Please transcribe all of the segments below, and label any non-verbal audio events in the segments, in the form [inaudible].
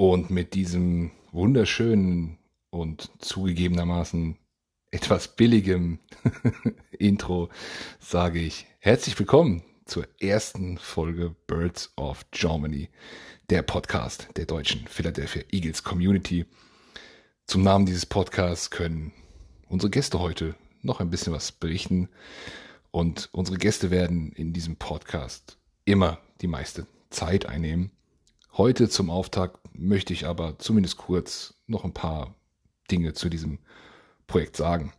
Und mit diesem wunderschönen und zugegebenermaßen etwas billigem [laughs] Intro sage ich herzlich willkommen zur ersten Folge Birds of Germany, der Podcast der deutschen Philadelphia Eagles Community. Zum Namen dieses Podcasts können unsere Gäste heute noch ein bisschen was berichten und unsere Gäste werden in diesem Podcast immer die meiste Zeit einnehmen. Heute zum Auftakt möchte ich aber zumindest kurz noch ein paar Dinge zu diesem Projekt sagen.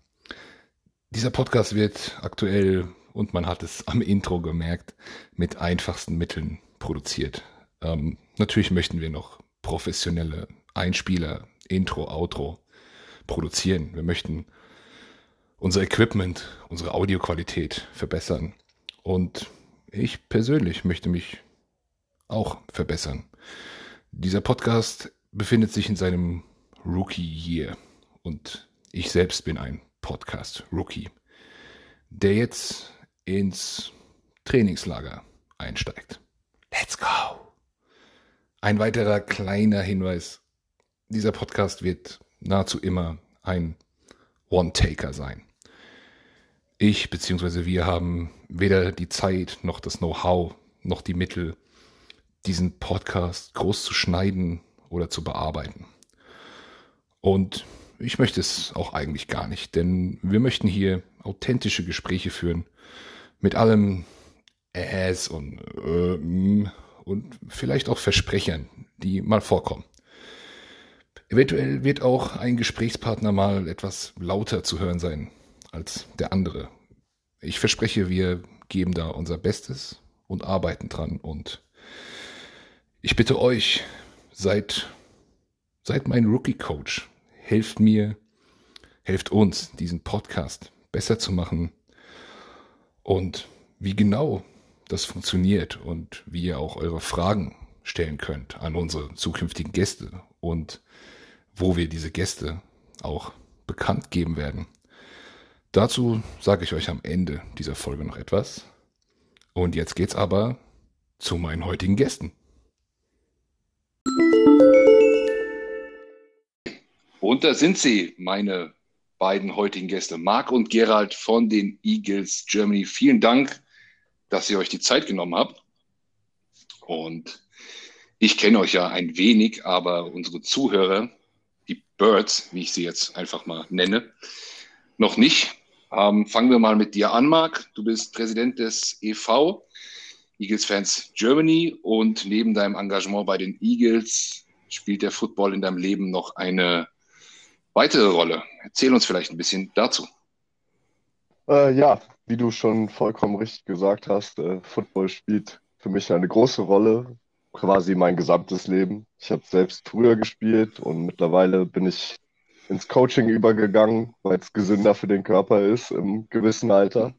Dieser Podcast wird aktuell, und man hat es am Intro gemerkt, mit einfachsten Mitteln produziert. Ähm, natürlich möchten wir noch professionelle Einspieler, Intro, Outro produzieren. Wir möchten unser Equipment, unsere Audioqualität verbessern. Und ich persönlich möchte mich auch verbessern. Dieser Podcast befindet sich in seinem Rookie Year und ich selbst bin ein Podcast Rookie, der jetzt ins Trainingslager einsteigt. Let's go! Ein weiterer kleiner Hinweis. Dieser Podcast wird nahezu immer ein One-Taker sein. Ich bzw. wir haben weder die Zeit noch das Know-how noch die Mittel, diesen Podcast groß zu schneiden oder zu bearbeiten. Und ich möchte es auch eigentlich gar nicht, denn wir möchten hier authentische Gespräche führen mit allem Äs und äh, und vielleicht auch Versprechern, die mal vorkommen. Eventuell wird auch ein Gesprächspartner mal etwas lauter zu hören sein als der andere. Ich verspreche, wir geben da unser Bestes und arbeiten dran und ich bitte euch, seid, seid mein Rookie-Coach. Helft mir, helft uns, diesen Podcast besser zu machen. Und wie genau das funktioniert und wie ihr auch eure Fragen stellen könnt an unsere zukünftigen Gäste und wo wir diese Gäste auch bekannt geben werden. Dazu sage ich euch am Ende dieser Folge noch etwas. Und jetzt geht's aber zu meinen heutigen Gästen. Und da sind sie, meine beiden heutigen Gäste, Marc und Gerald von den Eagles Germany. Vielen Dank, dass ihr euch die Zeit genommen habt. Und ich kenne euch ja ein wenig, aber unsere Zuhörer, die Birds, wie ich sie jetzt einfach mal nenne, noch nicht. Ähm, fangen wir mal mit dir an, Marc. Du bist Präsident des EV, Eagles Fans Germany, und neben deinem Engagement bei den Eagles spielt der Football in deinem Leben noch eine weitere Rolle. Erzähl uns vielleicht ein bisschen dazu. Äh, ja, wie du schon vollkommen richtig gesagt hast, äh, Football spielt für mich eine große Rolle, quasi mein gesamtes Leben. Ich habe selbst früher gespielt und mittlerweile bin ich ins Coaching übergegangen, weil es gesünder für den Körper ist im gewissen Alter.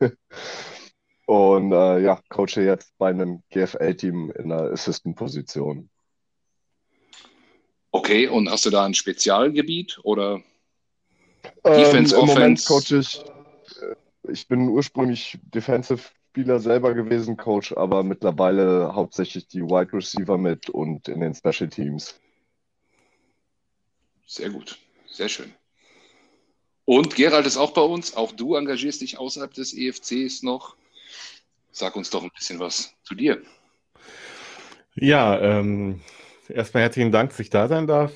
[laughs] und äh, ja, coache jetzt bei einem GFL-Team in einer Assistant-Position. Okay, und hast du da ein Spezialgebiet oder ähm, Defense, ähm, Im Moment coach ich, äh, ich bin ursprünglich Defensive Spieler selber gewesen, Coach, aber mittlerweile hauptsächlich die Wide Receiver mit und in den Special Teams. Sehr gut, sehr schön. Und Gerald ist auch bei uns. Auch du engagierst dich außerhalb des EFCs noch. Sag uns doch ein bisschen was zu dir. Ja, ähm, erstmal herzlichen Dank, dass ich da sein darf.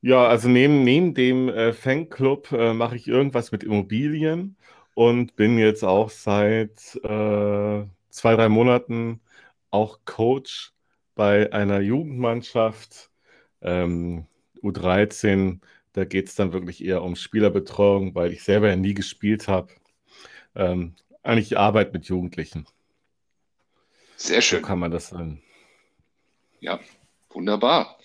Ja, also neben, neben dem äh, Fanclub äh, mache ich irgendwas mit Immobilien und bin jetzt auch seit äh, zwei, drei Monaten auch Coach bei einer Jugendmannschaft ähm, U13. Da geht es dann wirklich eher um Spielerbetreuung, weil ich selber ja nie gespielt habe. Ähm, eigentlich Arbeit mit Jugendlichen. Sehr schön. So kann man das sagen. Ja, Wunderbar.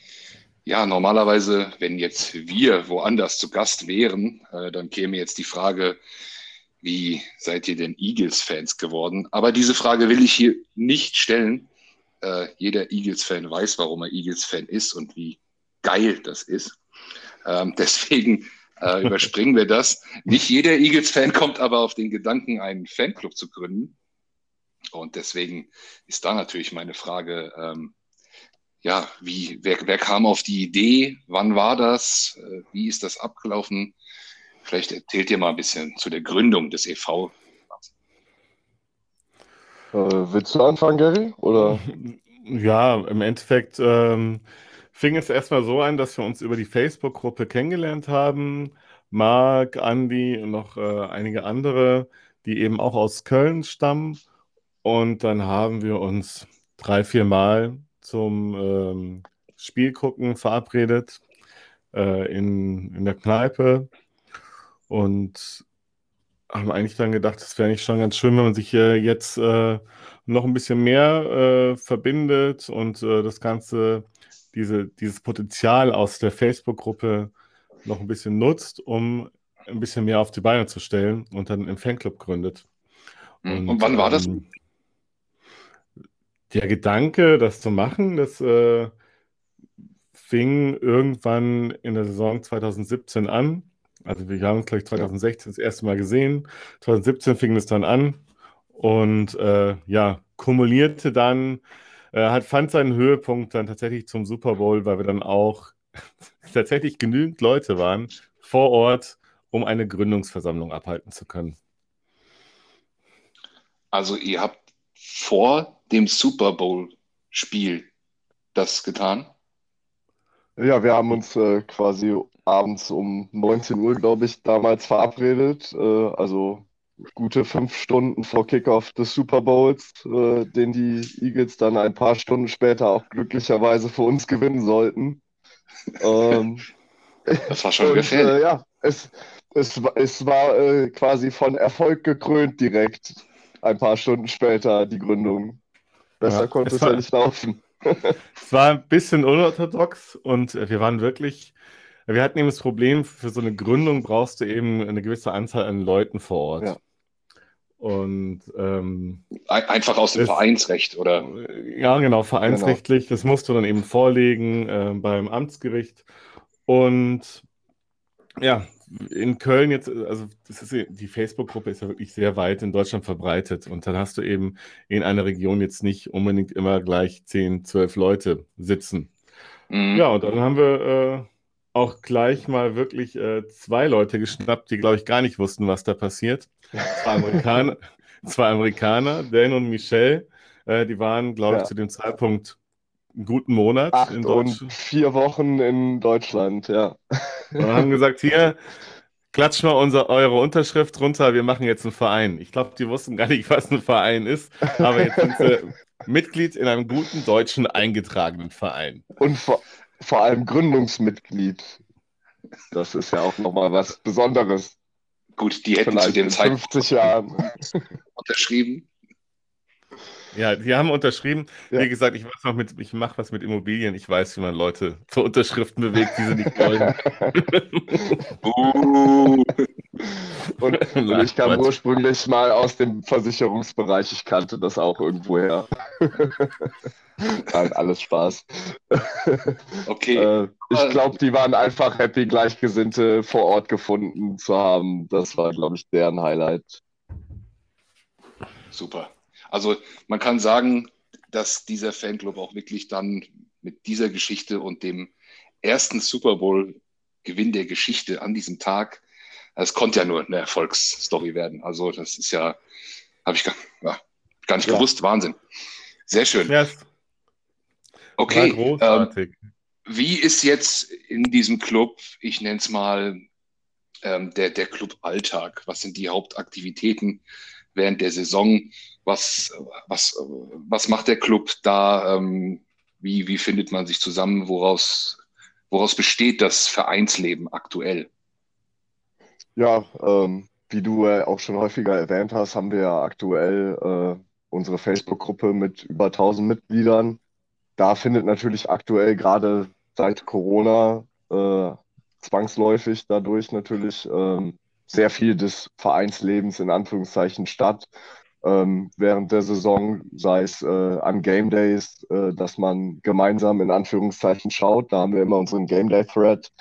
Ja, normalerweise, wenn jetzt wir woanders zu Gast wären, äh, dann käme jetzt die Frage, wie seid ihr denn Eagles-Fans geworden? Aber diese Frage will ich hier nicht stellen. Äh, jeder Eagles-Fan weiß, warum er Eagles-Fan ist und wie geil das ist. Ähm, [laughs] deswegen äh, überspringen wir das. Nicht jeder Eagles-Fan kommt aber auf den Gedanken, einen Fanclub zu gründen. Und deswegen ist da natürlich meine Frage, ähm, ja, wie, wer, wer kam auf die Idee? Wann war das? Äh, wie ist das abgelaufen? Vielleicht erzählt ihr mal ein bisschen zu der Gründung des e.V. Äh, willst du anfangen, Gary? Oder? [laughs] Ja, im Endeffekt ähm, fing es erstmal so an, dass wir uns über die Facebook-Gruppe kennengelernt haben. Marc, Andi und noch äh, einige andere, die eben auch aus Köln stammen. Und dann haben wir uns drei, vier Mal zum ähm, Spiel gucken verabredet äh, in, in der Kneipe und haben eigentlich dann gedacht, es wäre eigentlich schon ganz schön, wenn man sich äh, jetzt äh, noch ein bisschen mehr äh, verbindet und äh, das Ganze, diese, dieses Potenzial aus der Facebook-Gruppe noch ein bisschen nutzt, um ein bisschen mehr auf die Beine zu stellen und dann einen Fanclub gründet. Und, hm. und wann war das? Ähm, der Gedanke, das zu machen, das äh, fing irgendwann in der Saison 2017 an. Also wir haben uns, glaube ich, 2016 das erste Mal gesehen. 2017 fing es dann an und äh, ja, kumulierte dann, äh, hat, fand seinen Höhepunkt dann tatsächlich zum Super Bowl, weil wir dann auch [laughs] tatsächlich genügend Leute waren vor Ort, um eine Gründungsversammlung abhalten zu können. Also ihr habt vor dem Super Bowl-Spiel das getan? Ja, wir haben uns äh, quasi abends um 19 Uhr, glaube ich, damals verabredet. Äh, also gute fünf Stunden vor Kickoff des Super Bowls, äh, den die Eagles dann ein paar Stunden später auch glücklicherweise für uns gewinnen sollten. [laughs] Ähm, das war schon gefährlich. Äh, ja, es, es, es war äh, quasi von Erfolg gekrönt direkt. Ein paar Stunden später die Gründung. Besser ja, konnte es, war, ja nicht laufen. [laughs] es war ein bisschen unorthodox und äh, wir waren wirklich, wir hatten eben das Problem, für so eine Gründung brauchst du eben eine gewisse Anzahl an Leuten vor Ort. Ja. Und ähm, einfach aus dem es, Vereinsrecht, oder? Ja, genau, vereinsrechtlich. Genau. Das musst du dann eben vorlegen äh, beim Amtsgericht. Und ja, in Köln jetzt, also ist, die Facebook-Gruppe ist ja wirklich sehr weit in Deutschland verbreitet und dann hast du eben in einer Region jetzt nicht unbedingt immer gleich 10, 12 Leute sitzen. Mhm. Ja, und dann haben wir äh, auch gleich mal wirklich äh, zwei Leute geschnappt, die, glaube ich, gar nicht wussten, was da passiert. Zwei Amerikaner, [laughs] zwei Amerikaner Dan und Michelle, äh, die waren, glaube ich, zu dem Zeitpunkt einen guten Monat Acht in Deutschland. Und vier Wochen in Deutschland, ja. Und haben gesagt, hier, klatscht mal unser, eure Unterschrift runter, wir machen jetzt einen Verein. Ich glaube, die wussten gar nicht, was ein Verein ist, aber jetzt sind sie [laughs] Mitglied in einem guten deutschen eingetragenen Verein. Und vor, vor allem Gründungsmitglied. Das ist ja auch nochmal was Besonderes. Gut, die hätten Vielleicht zu dem Zeitpunkt 50 Jahren [laughs] unterschrieben. Ja, die haben unterschrieben. Ja. Wie gesagt, ich weiß noch mit, ich mache was mit Immobilien. Ich weiß, wie man Leute zu Unterschriften bewegt, die sie nicht wollen. uh. [laughs] und, [laughs] und, ich kam ursprünglich mal aus dem Versicherungsbereich. Ich kannte das auch irgendwoher. Nein, alles Spaß. Okay. Äh, ich glaube, die waren einfach happy, Gleichgesinnte vor Ort gefunden zu haben. Das war, glaube ich, deren Highlight. Super. Also man kann sagen, dass dieser Fanclub auch wirklich dann mit dieser Geschichte und dem ersten Super Bowl-Gewinn der Geschichte an diesem Tag, es konnte ja nur eine Erfolgsstory werden. Also das ist ja, habe ich gar, ja, gar nicht ja. gewusst, Wahnsinn. Sehr schön. Ja. Okay. Ähm, wie ist jetzt in diesem Club, ich nenne es mal, ähm, der, der Club-Alltag? Was sind die Hauptaktivitäten während der Saison? Was, was, was macht der Club da? Ähm, wie, wie findet man sich zusammen? Woraus, woraus besteht das Vereinsleben aktuell? Ja, ähm, wie du äh, auch schon häufiger erwähnt hast, haben wir ja aktuell äh, unsere Facebook-Gruppe mit über 1000 Mitgliedern. Da findet natürlich aktuell gerade seit Corona äh, zwangsläufig dadurch natürlich ähm, sehr viel des Vereinslebens in Anführungszeichen statt ähm, während der Saison, sei es äh, an Game Days, äh, dass man gemeinsam in Anführungszeichen schaut. Da haben wir immer unseren Game Day Thread.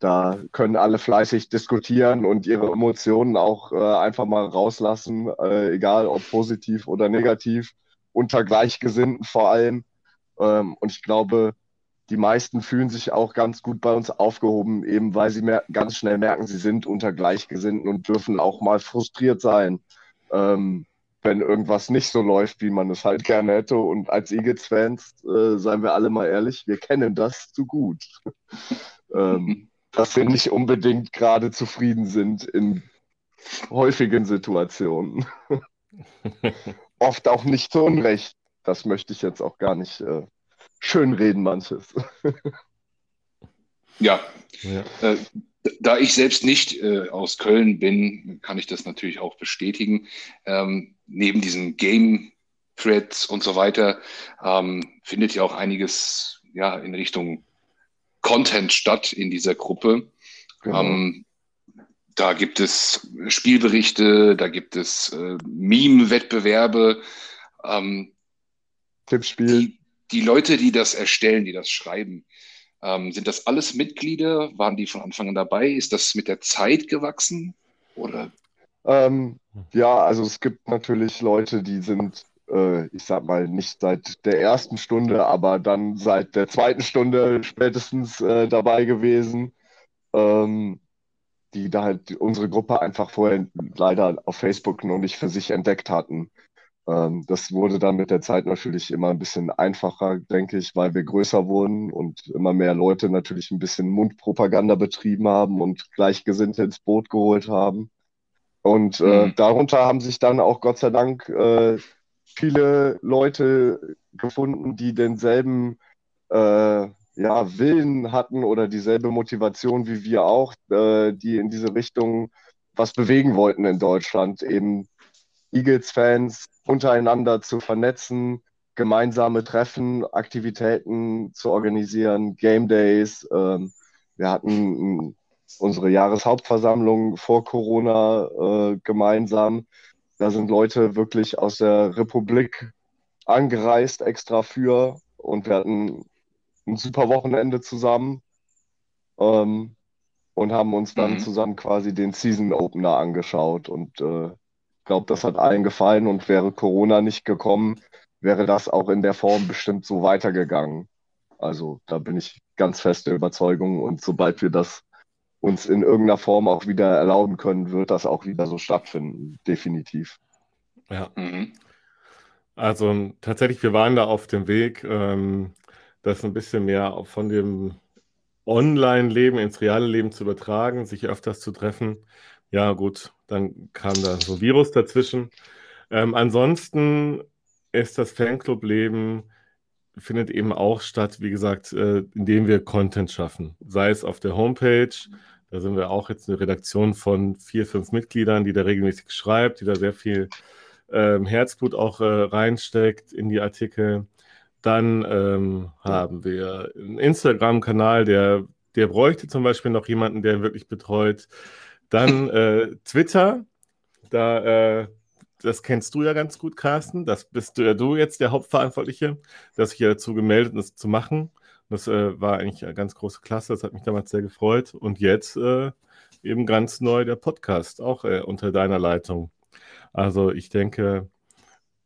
Da können alle fleißig diskutieren und ihre Emotionen auch äh, einfach mal rauslassen, äh, egal ob positiv oder negativ, unter Gleichgesinnten vor allem. Ähm, und ich glaube, die meisten fühlen sich auch ganz gut bei uns aufgehoben, eben weil sie ganz schnell merken, sie sind unter Gleichgesinnten und dürfen auch mal frustriert sein, ähm, wenn irgendwas nicht so läuft, wie man es halt gerne hätte. Und als Eagles-Fans, äh, seien wir alle mal ehrlich, wir kennen das zu gut. [laughs] ähm, dass wir nicht unbedingt gerade zufrieden sind in häufigen Situationen. [laughs] Oft auch nicht zu Unrecht. Das möchte ich jetzt auch gar nicht äh, schönreden, manches. [laughs] ja, ja. Äh, da ich selbst nicht äh, aus Köln bin, kann ich das natürlich auch bestätigen. Ähm, neben diesen Game-Threads und so weiter ähm, findet ja auch einiges ja, in Richtung Content statt in dieser Gruppe. Genau. Ähm, da gibt es Spielberichte, da gibt es äh, Meme-Wettbewerbe. Ähm, Tippspiel. Die, die, Leute, die das erstellen, die das schreiben, ähm, sind das alles Mitglieder? Waren die von Anfang an dabei? Ist das mit der Zeit gewachsen? Oder? Ähm, ja, also es gibt natürlich Leute, die sind, äh, ich sag mal, nicht seit der ersten Stunde, aber dann seit der zweiten Stunde spätestens äh, dabei gewesen. Ähm, die da halt unsere Gruppe einfach vorher leider auf Facebook noch nicht für sich entdeckt hatten. Ähm, das wurde dann mit der Zeit natürlich immer ein bisschen einfacher, denke ich, weil wir größer wurden und immer mehr Leute natürlich ein bisschen Mundpropaganda betrieben haben und Gleichgesinnte ins Boot geholt haben. Und äh, mhm. darunter haben sich dann auch Gott sei Dank äh, viele Leute gefunden, die denselben äh, ja, Willen hatten oder dieselbe Motivation wie wir auch, äh, die in diese Richtung was bewegen wollten in Deutschland, eben Eagles-Fans untereinander zu vernetzen, gemeinsame Treffen, Aktivitäten zu organisieren, Game Days. Ähm, wir hatten unsere Jahreshauptversammlung vor Corona äh, gemeinsam. Da sind Leute wirklich aus der Republik angereist extra für und wir hatten ein super Wochenende zusammen ähm, und haben uns dann mhm. zusammen quasi den Season Opener angeschaut. Und äh, glaube, das hat allen gefallen und wäre Corona nicht gekommen, wäre das auch in der Form bestimmt so weitergegangen. Also da bin ich ganz fest der Überzeugung und sobald wir das uns in irgendeiner Form auch wieder erlauben können, wird das auch wieder so stattfinden, definitiv. Ja. Mhm. Also tatsächlich, wir waren da auf dem Weg. Ähm, das ein bisschen mehr von dem Online-Leben ins reale Leben zu übertragen, sich öfters zu treffen. Ja, gut, dann kam da so Virus dazwischen. Ähm, ansonsten ist das Fanclub-Leben findet eben auch statt, wie gesagt, äh, indem wir Content schaffen. Sei es auf der Homepage, da sind wir auch jetzt eine Redaktion von vier, fünf Mitgliedern, die da regelmäßig schreibt, die da sehr viel ähm, Herzblut auch äh, reinsteckt in die Artikel. Dann ähm, haben wir einen Instagram-Kanal, der, der bräuchte zum Beispiel noch jemanden, der wirklich betreut. Dann äh, Twitter, da, äh, das kennst du ja ganz gut, Carsten. Das bist du ja du jetzt der Hauptverantwortliche, der sich hier dazu gemeldet, das zu machen. Das äh, war eigentlich eine ganz große Klasse, das hat mich damals sehr gefreut. Und jetzt äh, eben ganz neu der Podcast, auch äh, unter deiner Leitung. Also ich denke,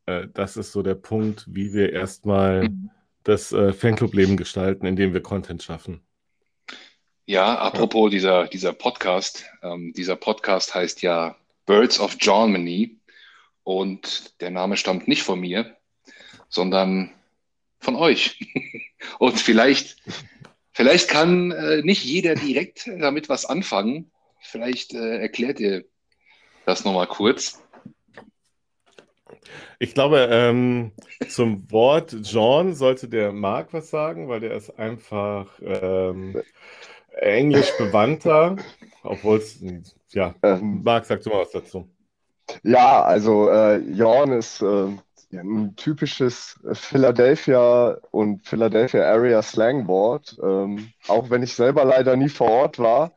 äh, das ist so der Punkt, wie wir erstmal mhm. das äh, Fanclub-Leben gestalten, indem wir Content schaffen. Ja, apropos. Dieser, dieser Podcast. Ähm, dieser Podcast heißt ja Birds of Germany und der Name stammt nicht von mir, sondern von euch. [laughs] und vielleicht, vielleicht kann äh, nicht jeder direkt damit was anfangen. Vielleicht äh, erklärt ihr das nochmal kurz. Ich glaube, ähm, zum Wort John sollte der Marc was sagen, weil der ist einfach ähm, englisch bewandter, obwohl es, ja, ähm, Marc, sag du mal was dazu. Ja, also äh, Jorn ist äh, ein typisches Philadelphia und Philadelphia Area Slangboard. Ähm, auch wenn ich selber leider nie vor Ort war,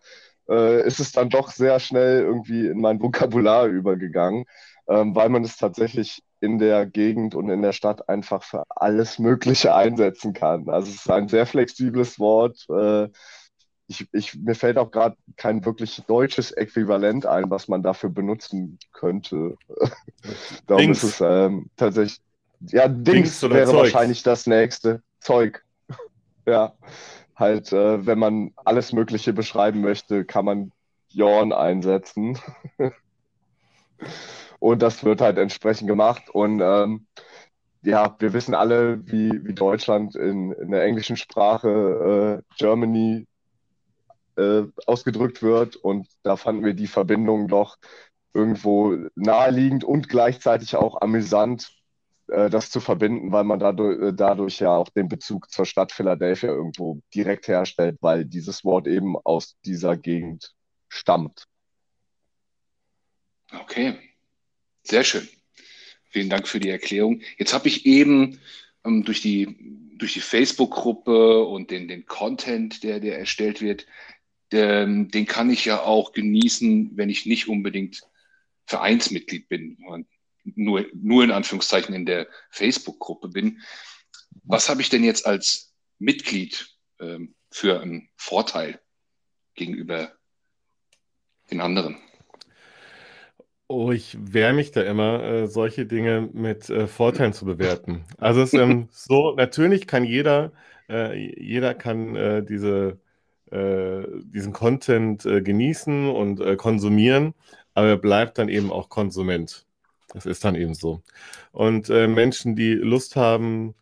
äh, ist es dann doch sehr schnell irgendwie in mein Vokabular übergegangen ähm, weil man es tatsächlich in der Gegend und in der Stadt einfach für alles Mögliche einsetzen kann. Also es ist ein sehr flexibles Wort. Äh, ich, ich, mir fällt auch gerade kein wirklich deutsches Äquivalent ein, was man dafür benutzen könnte. [laughs] Darum Dings. ist es ähm, tatsächlich. Ja, Dings, Dings wäre Zeug. wahrscheinlich das nächste. Zeug. [laughs] ja, halt, äh, wenn man alles Mögliche beschreiben möchte, kann man Jorn einsetzen. [laughs] und das wird halt entsprechend gemacht. Und ähm, ja, wir wissen alle, wie, wie Deutschland in, in der englischen Sprache äh, Germany äh, ausgedrückt wird. Und da fanden wir die Verbindung doch irgendwo naheliegend und gleichzeitig auch amüsant, äh, das zu verbinden, weil man dadurch, äh, dadurch ja auch den Bezug zur Stadt Philadelphia irgendwo direkt herstellt, weil dieses Wort eben aus dieser Gegend stammt. Okay, sehr schön. Vielen Dank für die Erklärung. Jetzt habe ich eben ähm, durch die, durch die Facebook-Gruppe und den, den Content, der, der erstellt wird, den, den kann ich ja auch genießen, wenn ich nicht unbedingt Vereinsmitglied bin, nur, nur in Anführungszeichen in der Facebook-Gruppe bin. Was habe ich denn jetzt als Mitglied ähm, für einen Vorteil gegenüber den anderen? Oh, ich wehre mich da immer, äh, solche Dinge mit äh, Vorteilen zu bewerten. Also es ist ähm, [laughs] so, natürlich kann jeder, äh, jeder kann äh, diese, diesen Content äh, genießen und konsumieren, aber er bleibt dann eben auch Konsument. Das ist dann eben so. Und Menschen, die Lust haben,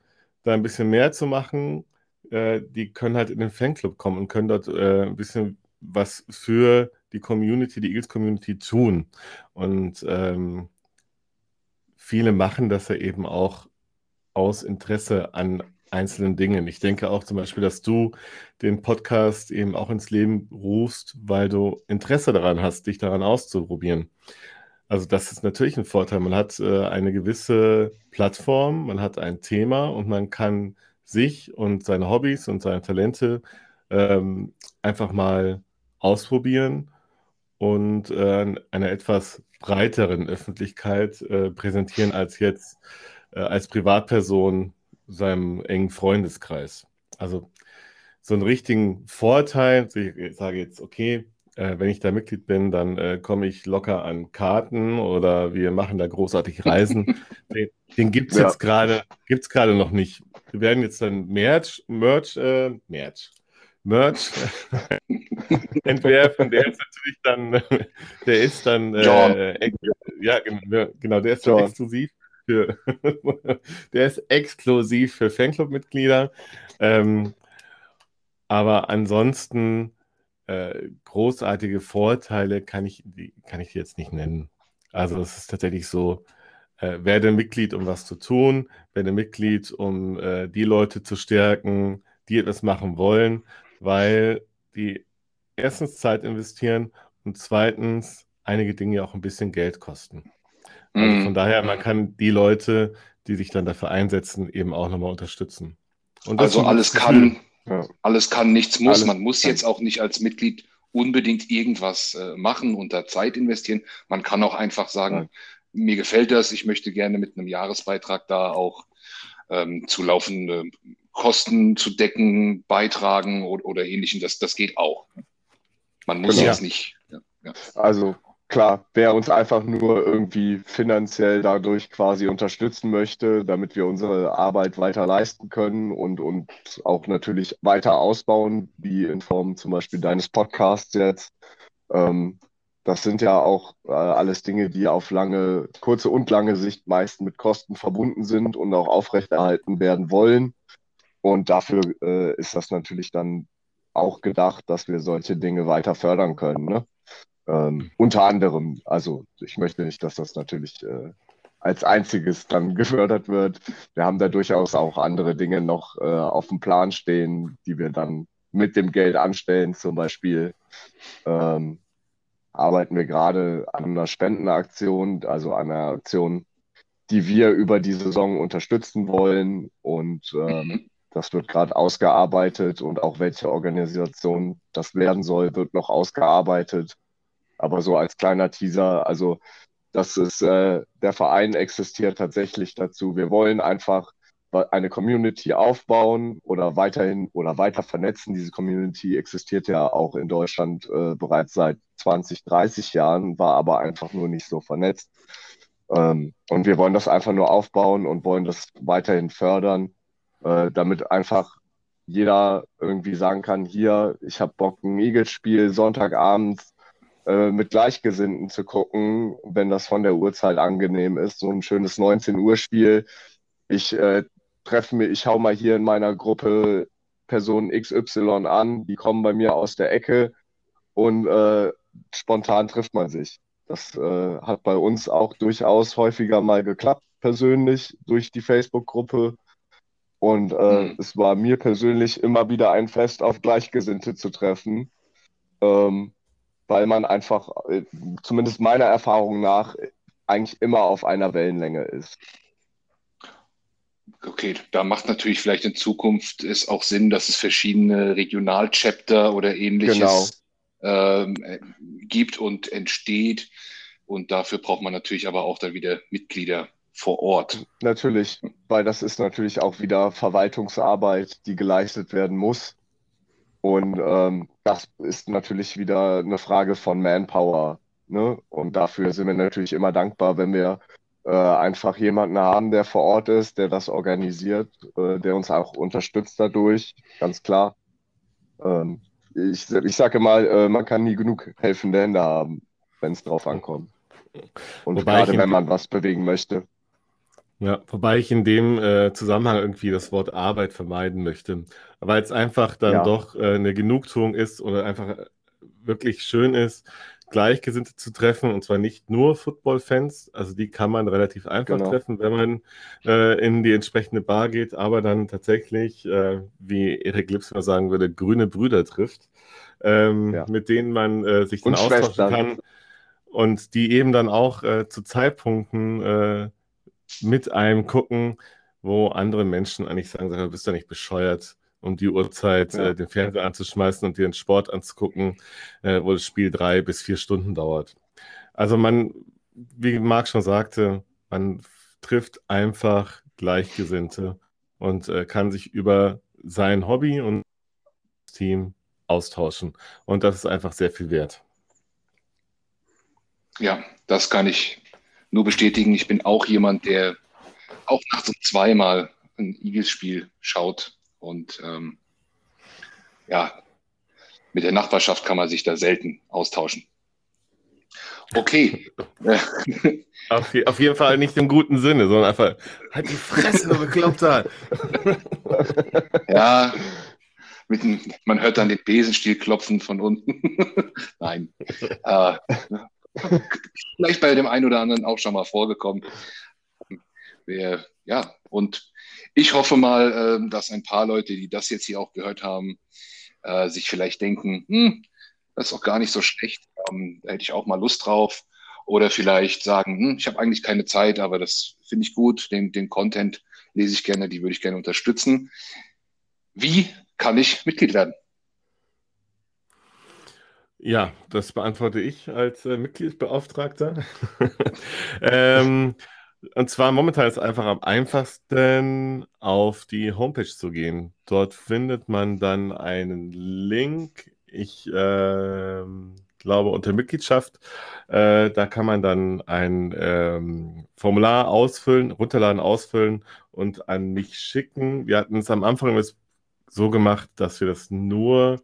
da ein bisschen mehr zu machen, die können halt in den Fanclub kommen und können dort ein bisschen was für die Community, die Eagles-Community tun. Und ähm, viele machen das ja eben auch aus Interesse an einzelnen Dingen. Ich denke auch zum Beispiel, dass du den Podcast eben auch ins Leben rufst, weil du Interesse daran hast, dich daran auszuprobieren. Also das ist natürlich ein Vorteil. Man hat äh, eine gewisse Plattform, man hat ein Thema und man kann sich und seine Hobbys und seine Talente ähm, einfach mal ausprobieren und äh, einer etwas breiteren Öffentlichkeit äh, präsentieren als jetzt äh, als Privatperson seinem engen Freundeskreis. Also so einen richtigen Vorteil, ich sage jetzt, okay, äh, wenn ich da Mitglied bin, dann äh, komme ich locker an Karten oder wir machen da großartig Reisen. [laughs] den den gibt es ja. jetzt gerade, gibt es gerade noch nicht. Wir werden jetzt dann Merch, Merch, äh, Merch, Merch [laughs] entwerfen. Der ist natürlich dann, [laughs] der ist dann, äh, ja, genau, der ist dann exklusiv für, [laughs] der ist exklusiv für Fanclub-Mitglieder. Ähm, aber ansonsten äh, großartige Vorteile kann ich, kann ich jetzt nicht nennen. Also es ist tatsächlich so, äh, werde Mitglied, um was zu tun, werde Mitglied, um äh, die Leute zu stärken, die etwas machen wollen weil die erstens Zeit investieren und zweitens einige Dinge auch ein bisschen Geld kosten. Also mhm. von daher, man kann die Leute, die sich dann dafür einsetzen, eben auch nochmal unterstützen. also alles kann, ja. alles kann, nichts muss. Alles man muss kann. jetzt auch nicht als Mitglied unbedingt irgendwas äh, machen und da Zeit investieren. Man kann auch einfach sagen, ja. mir gefällt das, ich möchte gerne mit einem Jahresbeitrag da auch ähm, zu laufende Kosten zu decken, beitragen oder, oder ähnlichem. Das, das geht auch. Man muss genau. jetzt nicht. Ja, ja. Also klar, wer uns einfach nur irgendwie finanziell dadurch quasi unterstützen möchte, damit wir unsere Arbeit weiter leisten können und, und auch natürlich weiter ausbauen, wie in Form zum Beispiel deines Podcasts jetzt. Ähm, das sind ja auch äh, alles Dinge, die auf lange, kurze und lange Sicht meist mit Kosten verbunden sind und auch aufrechterhalten werden wollen. Und dafür äh, ist das natürlich dann auch gedacht, dass wir solche Dinge weiter fördern können. Ne? Ähm, unter anderem, also ich möchte nicht, dass das natürlich äh, als einziges dann [laughs] gefördert wird. Wir haben da durchaus auch andere Dinge noch äh, auf dem Plan stehen, die wir dann mit dem Geld anstellen. Zum Beispiel ähm, arbeiten wir gerade an einer Spendenaktion, also einer Aktion, die wir über die Saison unterstützen wollen. Und ähm, mhm. Das wird gerade ausgearbeitet und auch welche Organisation das werden soll, wird noch ausgearbeitet. Aber so als kleiner Teaser, also das ist, äh, der Verein existiert tatsächlich dazu. Wir wollen einfach eine Community aufbauen oder weiterhin oder weiter vernetzen. Diese Community existiert ja auch in Deutschland äh, bereits seit 20, 30 Jahren, war aber einfach nur nicht so vernetzt. Ähm, und wir wollen das einfach nur aufbauen und wollen das weiterhin fördern äh, damit einfach jeder irgendwie sagen kann, hier, ich habe Bock, ein Eagles-Spiel Sonntagabends äh, mit Gleichgesinnten zu gucken, wenn das von der Uhrzeit angenehm ist. So ein schönes 19 Uhr Spiel. Ich äh, treffe mich, ich hau mal hier in meiner Gruppe Person XY an, die kommen bei mir aus der Ecke und äh, spontan trifft man sich. Das äh, hat bei uns auch durchaus häufiger mal geklappt, persönlich, durch die Facebook-Gruppe. Und äh, mhm. es war mir persönlich immer wieder ein Fest, auf Gleichgesinnte zu treffen. Ähm, weil man einfach, äh, zumindest meiner Erfahrung nach, eigentlich immer auf einer Wellenlänge ist. Okay, da macht natürlich vielleicht in Zukunft es auch Sinn, dass es verschiedene Regionalchapter oder ähnliches genau. ähm, gibt und entsteht. Und dafür braucht man natürlich aber auch dann wieder Mitglieder vor Ort. Natürlich, weil das ist natürlich auch wieder Verwaltungsarbeit, die geleistet werden muss. Und ähm, das ist natürlich wieder eine Frage von Manpower. Ne? Und dafür sind wir natürlich immer dankbar, wenn wir äh, einfach jemanden haben, der vor Ort ist, der das organisiert, äh, der uns auch unterstützt dadurch, ganz klar. Ähm, ich, ich sage mal, äh, man kann nie genug helfende Hände haben, wenn es drauf ankommt. Und Wobei gerade wenn man was bewegen möchte. Ja, wobei ich in dem äh, Zusammenhang irgendwie das Wort Arbeit vermeiden möchte, weil es einfach dann ja. doch äh, eine Genugtuung ist oder einfach äh, wirklich schön ist, Gleichgesinnte zu treffen und zwar nicht nur Football-Fans, also die kann man relativ einfach genau. treffen, wenn man äh, in die entsprechende Bar geht, aber dann tatsächlich, äh, wie Erik Lipsner sagen würde, grüne Brüder trifft, ähm, ja. mit denen man äh, sich dann austauschen kann und die eben dann auch zu Zeitpunkten mit einem gucken, wo andere Menschen eigentlich sagen, du bist ja nicht bescheuert, um die Uhrzeit ja. äh, den Fernseher anzuschmeißen und dir den Sport anzugucken, äh, wo das Spiel drei bis vier Stunden dauert. Also man, wie Marc schon sagte, man trifft einfach Gleichgesinnte und äh, kann sich über sein Hobby und Team austauschen. Und das ist einfach sehr viel wert. Ja, das kann ich nur bestätigen, ich bin auch jemand, der auch nachts um zweimal ein Eagles-Spiel schaut. Und ähm, ja, mit der Nachbarschaft kann man sich da selten austauschen. Okay. [laughs] auf, auf, jeden Fall nicht im guten Sinne, sondern einfach halt die Fresse, du Bekloppter. ja, dem, man hört dann den Besenstiel klopfen von unten. [laughs] Nein. Äh, [laughs] vielleicht bei dem einen oder anderen auch schon mal vorgekommen. Wir, ja, und ich hoffe mal, äh, dass ein paar Leute, die das jetzt hier auch gehört haben, äh, sich vielleicht denken, hm, das ist auch gar nicht so schlecht, ähm, da hätte ich auch mal Lust drauf. Oder vielleicht sagen, hm, ich habe eigentlich keine Zeit, aber das finde ich gut, den, den Content lese ich gerne, die würde ich gerne unterstützen. Wie kann ich Mitglied werden? Ja, das beantworte ich als äh, Mitgliedsbeauftragter. [laughs] ähm, und zwar momentan ist es einfach am einfachsten, auf die Homepage zu gehen. Dort findet man dann einen Link. Ich äh, glaube unter Mitgliedschaft. Äh, da kann man dann ein ähm, Formular ausfüllen, runterladen, ausfüllen und an mich schicken. Wir hatten es am Anfang so gemacht, dass wir das nur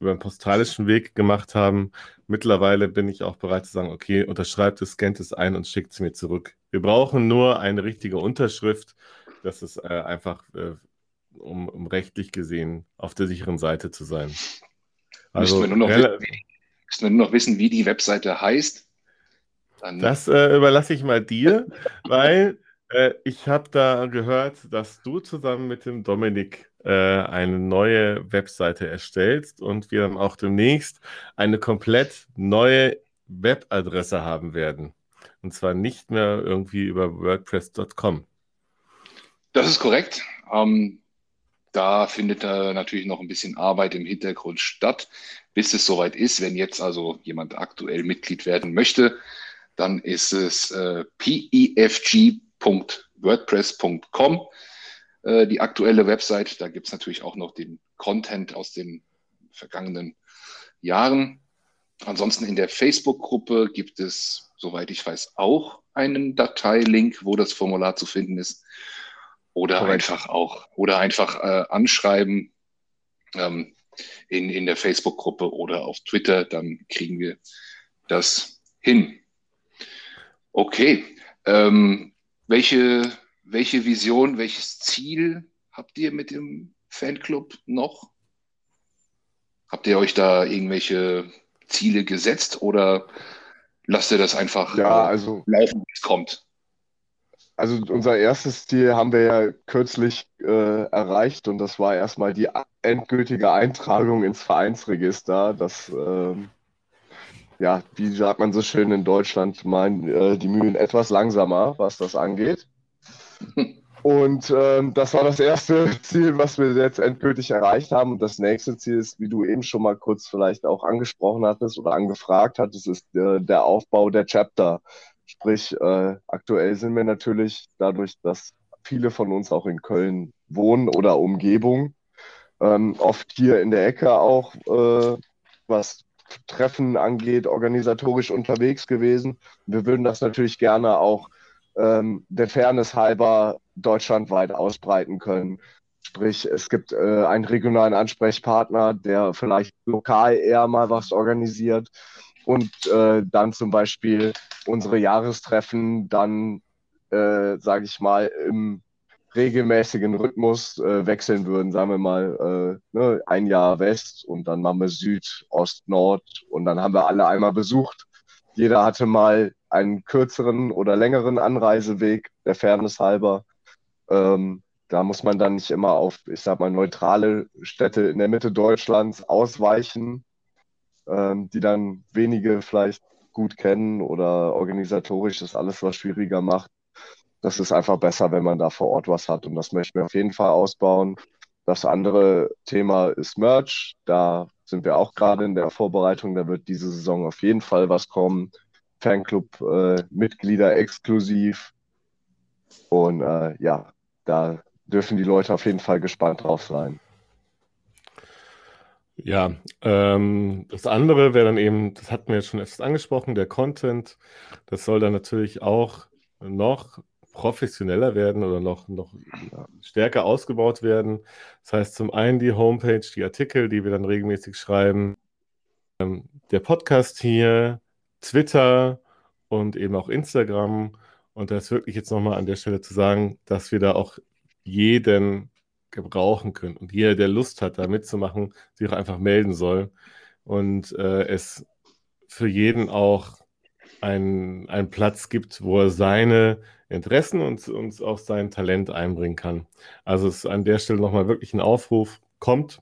über einen postalischen Weg gemacht haben. Mittlerweile bin ich auch bereit zu sagen, okay, unterschreibt es, scannt es ein und schickt es mir zurück. Wir brauchen nur eine richtige Unterschrift. Das ist äh, einfach, äh, um, um, rechtlich gesehen auf der sicheren Seite zu sein. Also, müssen, wir nur noch wissen, wie, müssen wir nur noch wissen, wie die Webseite heißt? Dann das äh, überlasse ich mal dir, weil äh, ich habe da gehört, dass du zusammen mit dem Dominik eine neue Webseite erstellst und wir dann auch demnächst eine komplett neue Webadresse haben werden. Und zwar nicht mehr irgendwie über WordPress.com. Das ist korrekt. Ähm, da findet da natürlich noch ein bisschen Arbeit im Hintergrund statt, bis es soweit ist. Wenn jetzt also jemand aktuell Mitglied werden möchte, dann ist es äh, pefg.wordpress.com. Äh, die aktuelle Website. Da gibt es natürlich auch noch den Content aus den vergangenen Jahren. Ansonsten in der Facebook-Gruppe gibt es, soweit ich weiß, auch einen Dateilink, wo das Formular zu finden ist. Oder Correct. einfach auch, oder einfach äh, anschreiben ähm, in, in der Facebook-Gruppe oder auf Twitter, dann kriegen wir das hin. Okay. Ähm, welche, welche Vision, welches Ziel habt ihr mit dem Fanclub noch? Habt ihr euch da irgendwelche Ziele gesetzt oder lasst ihr das einfach ja, äh, also, laufen, wie es kommt? Also unser erstes Ziel haben wir ja kürzlich äh, erreicht und das war erstmal die endgültige Eintragung ins Vereinsregister. Das, ähm, ja, wie sagt man so schön in Deutschland, meinen äh, die Mühlen etwas langsamer, was das angeht. Und ähm, das war das erste [laughs] Ziel, was wir jetzt endgültig erreicht haben. Und das nächste Ziel ist, wie du eben schon mal kurz vielleicht auch angesprochen hattest oder angefragt hattest, ist äh, der Aufbau der Chapter. Sprich, äh, aktuell sind wir natürlich dadurch, dass viele von uns auch in Köln wohnen oder Umgebung, ähm, oft hier in der Ecke auch, äh, was Treffen angeht, organisatorisch unterwegs gewesen. Wir würden das natürlich gerne auch ähm, der Fairness halber deutschlandweit ausbreiten können. Sprich, es gibt äh, einen regionalen Ansprechpartner, der vielleicht lokal eher mal was organisiert und äh, dann zum Beispiel unsere Jahrestreffen dann, äh, sage ich mal, im regelmäßigen Rhythmus äh, wechseln würden. Sagen wir mal äh, ne, ein Jahr West und dann machen wir Süd, Ost, Nord und dann haben wir alle einmal besucht. Jeder hatte mal einen kürzeren oder längeren Anreiseweg, der Fairness halber. Ähm, da muss man dann nicht immer auf, ich sag mal, neutrale Städte in der Mitte Deutschlands ausweichen, ähm, die dann wenige vielleicht gut kennen oder organisatorisch das alles was schwieriger macht. Das ist einfach besser, wenn man da vor Ort was hat und das möchten wir auf jeden Fall ausbauen. Das andere Thema ist Merch. Da sind wir auch gerade in der Vorbereitung. Da wird diese Saison auf jeden Fall was kommen. Fanclub-Mitglieder äh, exklusiv. Und äh, ja, da dürfen die Leute auf jeden Fall gespannt drauf sein. Ja, ähm, das andere wäre dann eben, das hatten wir jetzt schon etwas angesprochen, der Content. Das soll dann natürlich auch noch professioneller werden oder noch, noch stärker ausgebaut werden. Das heißt zum einen die Homepage, die Artikel, die wir dann regelmäßig schreiben, ähm, der Podcast hier, Twitter und eben auch Instagram. Und das wirklich jetzt nochmal an der Stelle zu sagen, dass wir da auch jeden gebrauchen können. Und jeder, der Lust hat, da mitzumachen, sich auch einfach melden soll. Und äh, es für jeden auch einen, einen Platz gibt, wo er seine Interessen und, und auch sein Talent einbringen kann. Also es ist an der Stelle nochmal wirklich ein Aufruf. Kommt,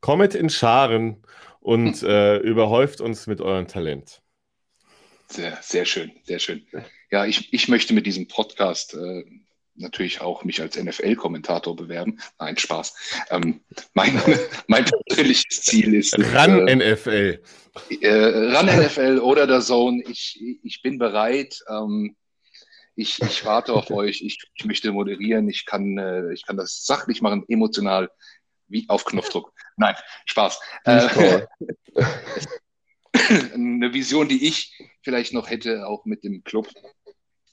kommet in Scharen und [laughs] äh, überhäuft uns mit eurem Talent. Sehr, sehr schön, sehr schön. Ja, ich, ich möchte mit diesem Podcast äh, natürlich auch mich als NFL-Kommentator bewerben. Nein, Spaß. Ähm, mein, [laughs] mein persönliches Ziel ist. Ran äh, NFL. Äh, ran NFL oder der Zone. Ich, ich bin bereit. Ähm, ich, ich warte auf euch. Ich, ich möchte moderieren. Ich kann, äh, ich kann das sachlich machen, emotional, wie auf Knopfdruck. Nein, Spaß. Äh, [laughs] eine Vision, die ich vielleicht noch hätte, auch mit dem Club,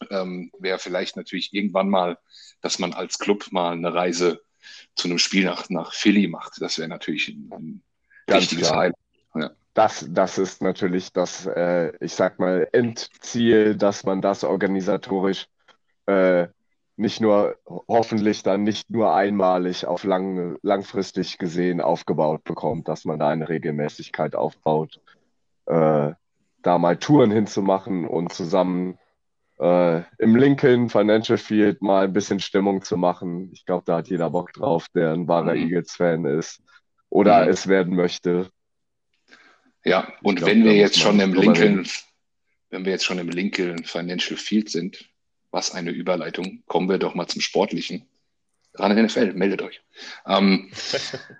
ähm, wäre vielleicht natürlich irgendwann mal, dass man als Club mal eine Reise zu einem Spiel nach, nach Philly macht. Das wäre natürlich ein, ein wichtiges Highlight. Ja. Das, das ist natürlich das, äh, ich sag mal, Endziel, dass man das organisatorisch äh, nicht nur, hoffentlich dann nicht nur einmalig auf lang, langfristig gesehen aufgebaut bekommt, dass man da eine Regelmäßigkeit aufbaut äh, da mal Touren hinzumachen und zusammen äh, im Lincoln Financial Field mal ein bisschen Stimmung zu machen. Ich glaube, da hat jeder Bock drauf, der ein wahrer mhm. Eagles-Fan ist oder mhm. es werden möchte. Ja, und glaub, wenn wir jetzt schon im Lincoln, wenn wir jetzt schon im Lincoln Financial Field sind, was eine Überleitung, kommen wir doch mal zum Sportlichen. Ran in NFL, meldet euch. Ähm,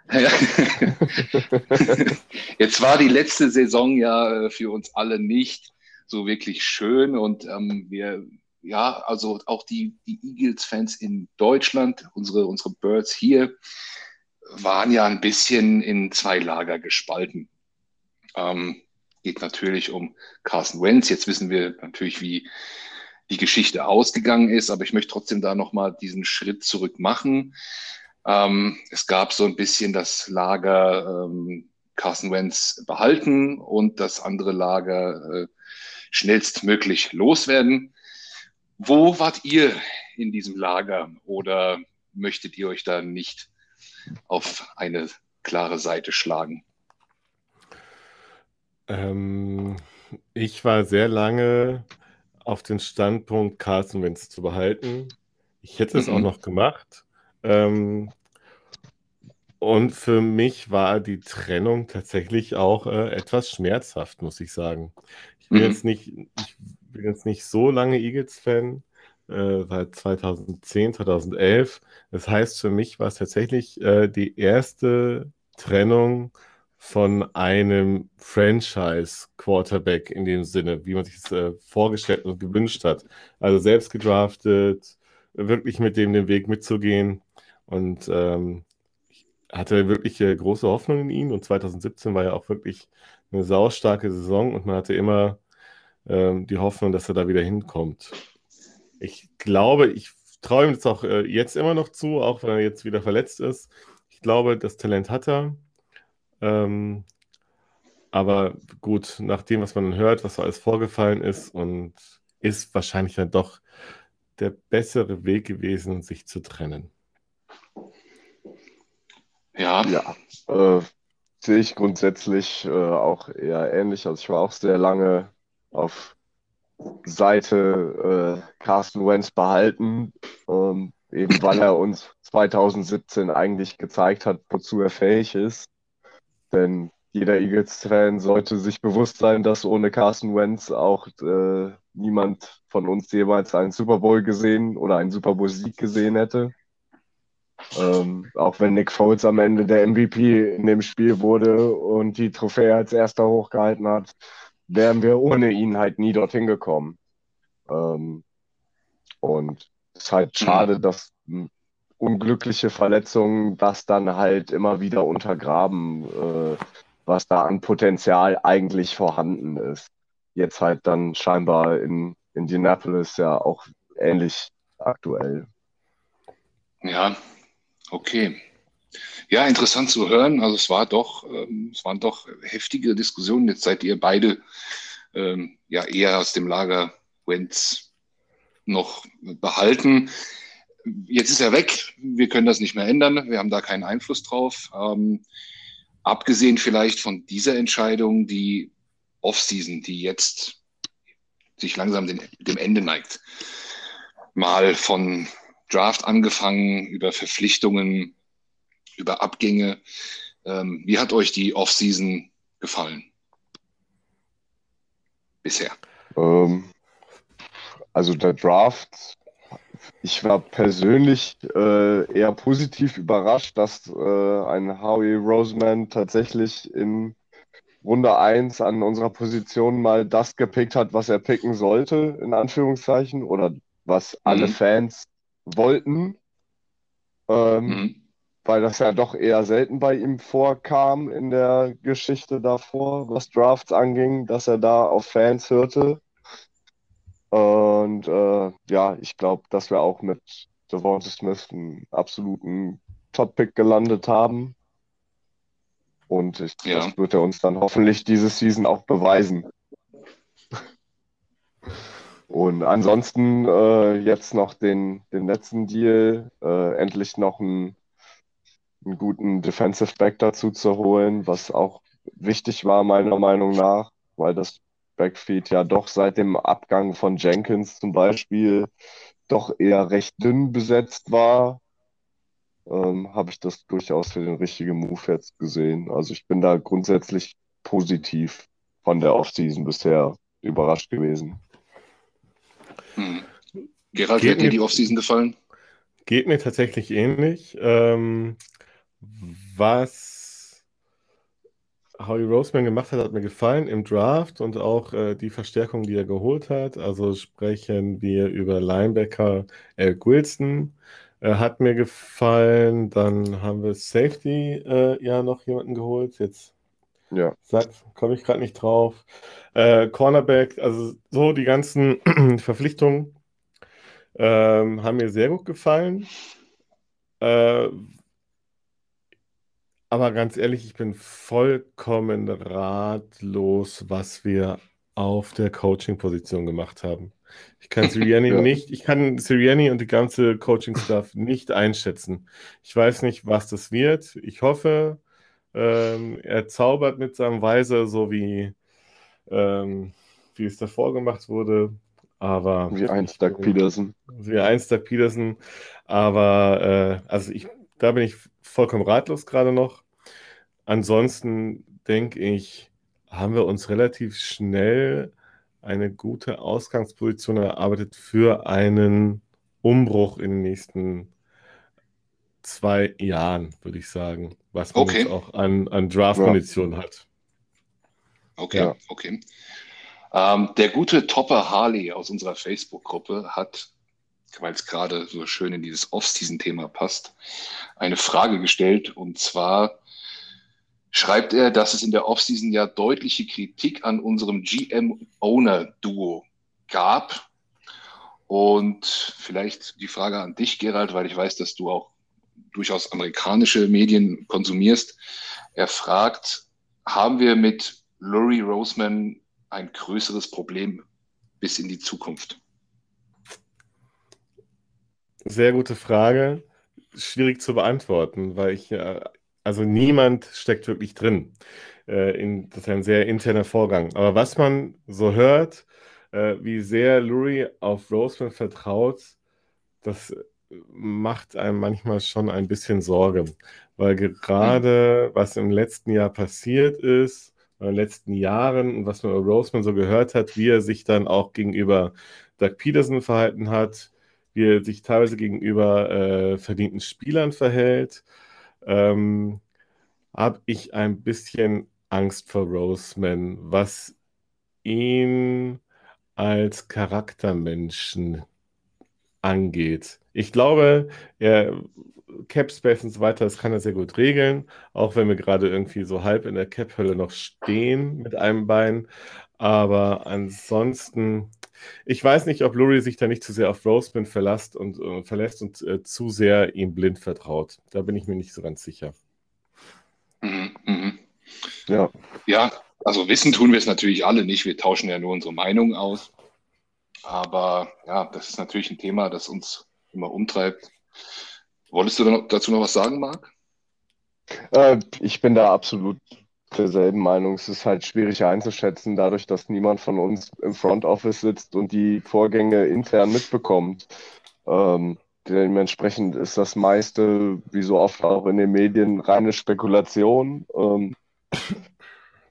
[laughs] Jetzt war die letzte Saison ja äh, für uns alle nicht so wirklich schön und ähm, wir, ja, also auch die, die Eagles-Fans in Deutschland, unsere, unsere Birds hier, waren ja ein bisschen in zwei Lager gespalten. Ähm, geht natürlich um Carson Wentz. Jetzt wissen wir natürlich, wie, die Geschichte ausgegangen ist, aber ich möchte trotzdem da nochmal diesen Schritt zurück machen. Ähm, es gab so ein bisschen das Lager ähm, Carson Wentz behalten und das andere Lager äh, schnellstmöglich loswerden. Wo wart ihr in diesem Lager oder möchtet ihr euch da nicht auf eine klare Seite schlagen? Ähm, ich war sehr lange auf den Standpunkt, Carson Wentz zu behalten. Ich hätte es mhm. auch noch gemacht. Ähm, und für mich war die Trennung tatsächlich auch äh, etwas schmerzhaft, muss ich sagen. Ich bin, mhm. jetzt, nicht, ich bin jetzt nicht so lange Eagles-Fan, äh, seit 2010, 2011. Das heißt, für mich war es tatsächlich äh, die erste Trennung von einem Franchise-Quarterback in dem Sinne, wie man sich das äh, vorgestellt und gewünscht hat. Also selbst gedraftet, wirklich mit dem den Weg mitzugehen. Und ähm, ich hatte wirklich äh, große Hoffnung in ihn. Und 2017 war ja auch wirklich eine saustarke Saison und man hatte immer ähm, die Hoffnung, dass er da wieder hinkommt. Ich glaube, ich traue ihm das auch äh, jetzt immer noch zu, auch wenn er jetzt wieder verletzt ist. Ich glaube, das Talent hat er. Ähm, aber gut, nach dem, was man hört, was so alles vorgefallen ist, und ist wahrscheinlich dann doch der bessere Weg gewesen, sich zu trennen. Ja. Ja, äh, sehe ich grundsätzlich äh, auch eher ähnlich. Also ich war auch sehr lange auf Seite äh, Carsten Wentz behalten, ähm, eben weil er uns 2017 eigentlich gezeigt hat, wozu er fähig ist. Denn jeder Eagles-Fan sollte sich bewusst sein, dass ohne Carsten Wentz auch äh, niemand von uns jemals einen Super Bowl gesehen oder einen Super Bowl-Sieg gesehen hätte. Ähm, auch wenn Nick Foles am Ende der MVP in dem Spiel wurde und die Trophäe als erster hochgehalten hat, wären wir ohne ihn halt nie dorthin gekommen. Ähm, und es ist halt schade, dass unglückliche Verletzungen das dann halt immer wieder untergraben, äh, was da an Potenzial eigentlich vorhanden ist. Jetzt halt dann scheinbar in Indianapolis ja auch ähnlich aktuell. Ja, okay. Ja, interessant zu hören. Also es war doch, ähm, es waren doch heftige Diskussionen. Jetzt seid ihr beide ähm, ja eher aus dem Lager Wentz noch behalten. Jetzt ist er weg. Wir können das nicht mehr ändern. Wir haben da keinen Einfluss drauf. Ähm, abgesehen vielleicht von dieser Entscheidung, die Offseason, die jetzt sich langsam den, dem Ende neigt. Mal von Draft angefangen, über Verpflichtungen, über Abgänge. Ähm, wie hat euch die Offseason gefallen? Bisher. Ähm, also der Draft, ich war persönlich äh, eher positiv überrascht, dass äh, ein Howie Roseman tatsächlich in Runde 1 an unserer Position mal das gepickt hat, was er picken sollte, in Anführungszeichen, oder was mhm. alle Fans wollten. Ähm, mhm weil das ja doch eher selten bei ihm vorkam in der Geschichte davor, was Drafts anging, dass er da auf Fans hörte. Und äh, ja, ich glaube, dass wir auch mit Devonta Smith einen absoluten Top-Pick gelandet haben. Und ich, ja. das wird er uns dann hoffentlich diese Season auch beweisen. Und ansonsten äh, jetzt noch den, den letzten Deal, äh, endlich noch ein einen guten Defensive Back dazu zu holen, was auch wichtig war, meiner Meinung nach, weil das Backfield ja doch seit dem Abgang von Jenkins zum Beispiel doch eher recht dünn besetzt war, ähm, habe ich das durchaus für den richtigen Move jetzt gesehen. Also ich bin da grundsätzlich positiv von der Offseason bisher überrascht gewesen. Hm. Gerald, wie hat dir die Offseason gefallen? Geht mir tatsächlich ähnlich. Ähm, was Howie Roseman gemacht hat, hat mir gefallen im Draft und auch äh, die Verstärkung, die er geholt hat. Also sprechen wir über Linebacker Eric Wilson. Äh, hat mir gefallen. Dann haben wir Safety äh, ja noch jemanden geholt. Jetzt ja. komme ich gerade nicht drauf. Äh, Cornerback, also so die ganzen [clears throat] Verpflichtungen ähm, haben mir sehr gut gefallen. Aber ganz ehrlich, ich bin vollkommen ratlos, was wir auf der Coaching-Position gemacht haben. Ich kann Sirianni [laughs] ja. nicht, ich kann Sirianni und die ganze Coaching-Staff nicht einschätzen. Ich weiß nicht, was das wird. Ich hoffe, ähm, er zaubert mit seinem Weise, so wie, ähm, wie es davor gemacht wurde. Aber wie einst Doug Peterson. Wie einst Doug Peterson. Aber äh, also ich, da bin ich vollkommen ratlos gerade noch. Ansonsten denke ich, haben wir uns relativ schnell eine gute Ausgangsposition erarbeitet für einen Umbruch in den nächsten zwei Jahren, würde ich sagen, was man okay. auch an, an Draft-Munition ja. hat. Okay, ja. okay. Ähm, der gute Topper Harley aus unserer Facebook-Gruppe hat, weil es gerade so schön in dieses Off-Season-Thema passt, eine Frage gestellt und zwar schreibt er, dass es in der Offseason ja deutliche Kritik an unserem GM-Owner-Duo gab. Und vielleicht die Frage an dich, Gerald, weil ich weiß, dass du auch durchaus amerikanische Medien konsumierst. Er fragt, haben wir mit Laurie Roseman ein größeres Problem bis in die Zukunft? Sehr gute Frage. Schwierig zu beantworten, weil ich ja also niemand steckt wirklich drin. Äh, in, das ist ein sehr interner Vorgang. Aber was man so hört, äh, wie sehr Lurie auf Roseman vertraut, das macht einem manchmal schon ein bisschen Sorge. Weil gerade was im letzten Jahr passiert ist, in den letzten Jahren und was man über Roseman so gehört hat, wie er sich dann auch gegenüber Doug Peterson verhalten hat, wie er sich teilweise gegenüber äh, verdienten Spielern verhält, ähm, habe ich ein bisschen Angst vor Roseman, was ihn als Charaktermenschen angeht. Ich glaube, er Cap Space und so weiter, das kann er sehr gut regeln, auch wenn wir gerade irgendwie so halb in der Cap-Hölle noch stehen mit einem Bein. Aber ansonsten, ich weiß nicht, ob Lurie sich da nicht zu sehr auf Roseman verlässt und, äh, verlässt und äh, zu sehr ihm blind vertraut. Da bin ich mir nicht so ganz sicher. Mhm, mhm. Ja. ja, also wissen tun wir es natürlich alle nicht. Wir tauschen ja nur unsere Meinung aus. Aber ja, das ist natürlich ein Thema, das uns immer umtreibt. Wolltest du dazu noch was sagen, Marc? Äh, ich bin da absolut derselben Meinung. Es ist halt schwierig einzuschätzen, dadurch, dass niemand von uns im Front Office sitzt und die Vorgänge intern mitbekommt. Ähm, dementsprechend ist das meiste, wie so oft auch in den Medien, reine Spekulation. Ähm,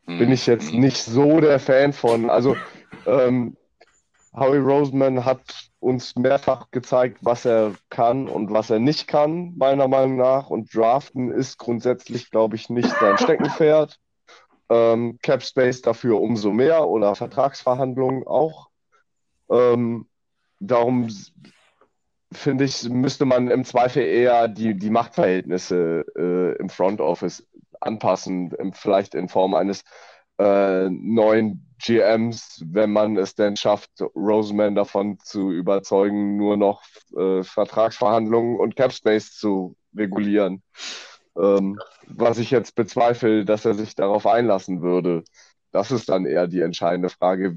bin ich jetzt nicht so der Fan von. Also ähm, Howie Roseman hat uns mehrfach gezeigt, was er kann und was er nicht kann, meiner Meinung nach. Und Draften ist grundsätzlich, glaube ich, nicht sein Steckenpferd. Ähm, Cap Space dafür umso mehr oder Vertragsverhandlungen auch. Ähm, darum finde ich, müsste man im Zweifel eher die, die Machtverhältnisse äh, im Front Office anpassen, vielleicht in Form eines äh, neuen GMs, wenn man es denn schafft, Roseman davon zu überzeugen, nur noch äh, Vertragsverhandlungen und Cap Space zu regulieren. Ähm, was ich jetzt bezweifle, dass er sich darauf einlassen würde. Das ist dann eher die entscheidende Frage,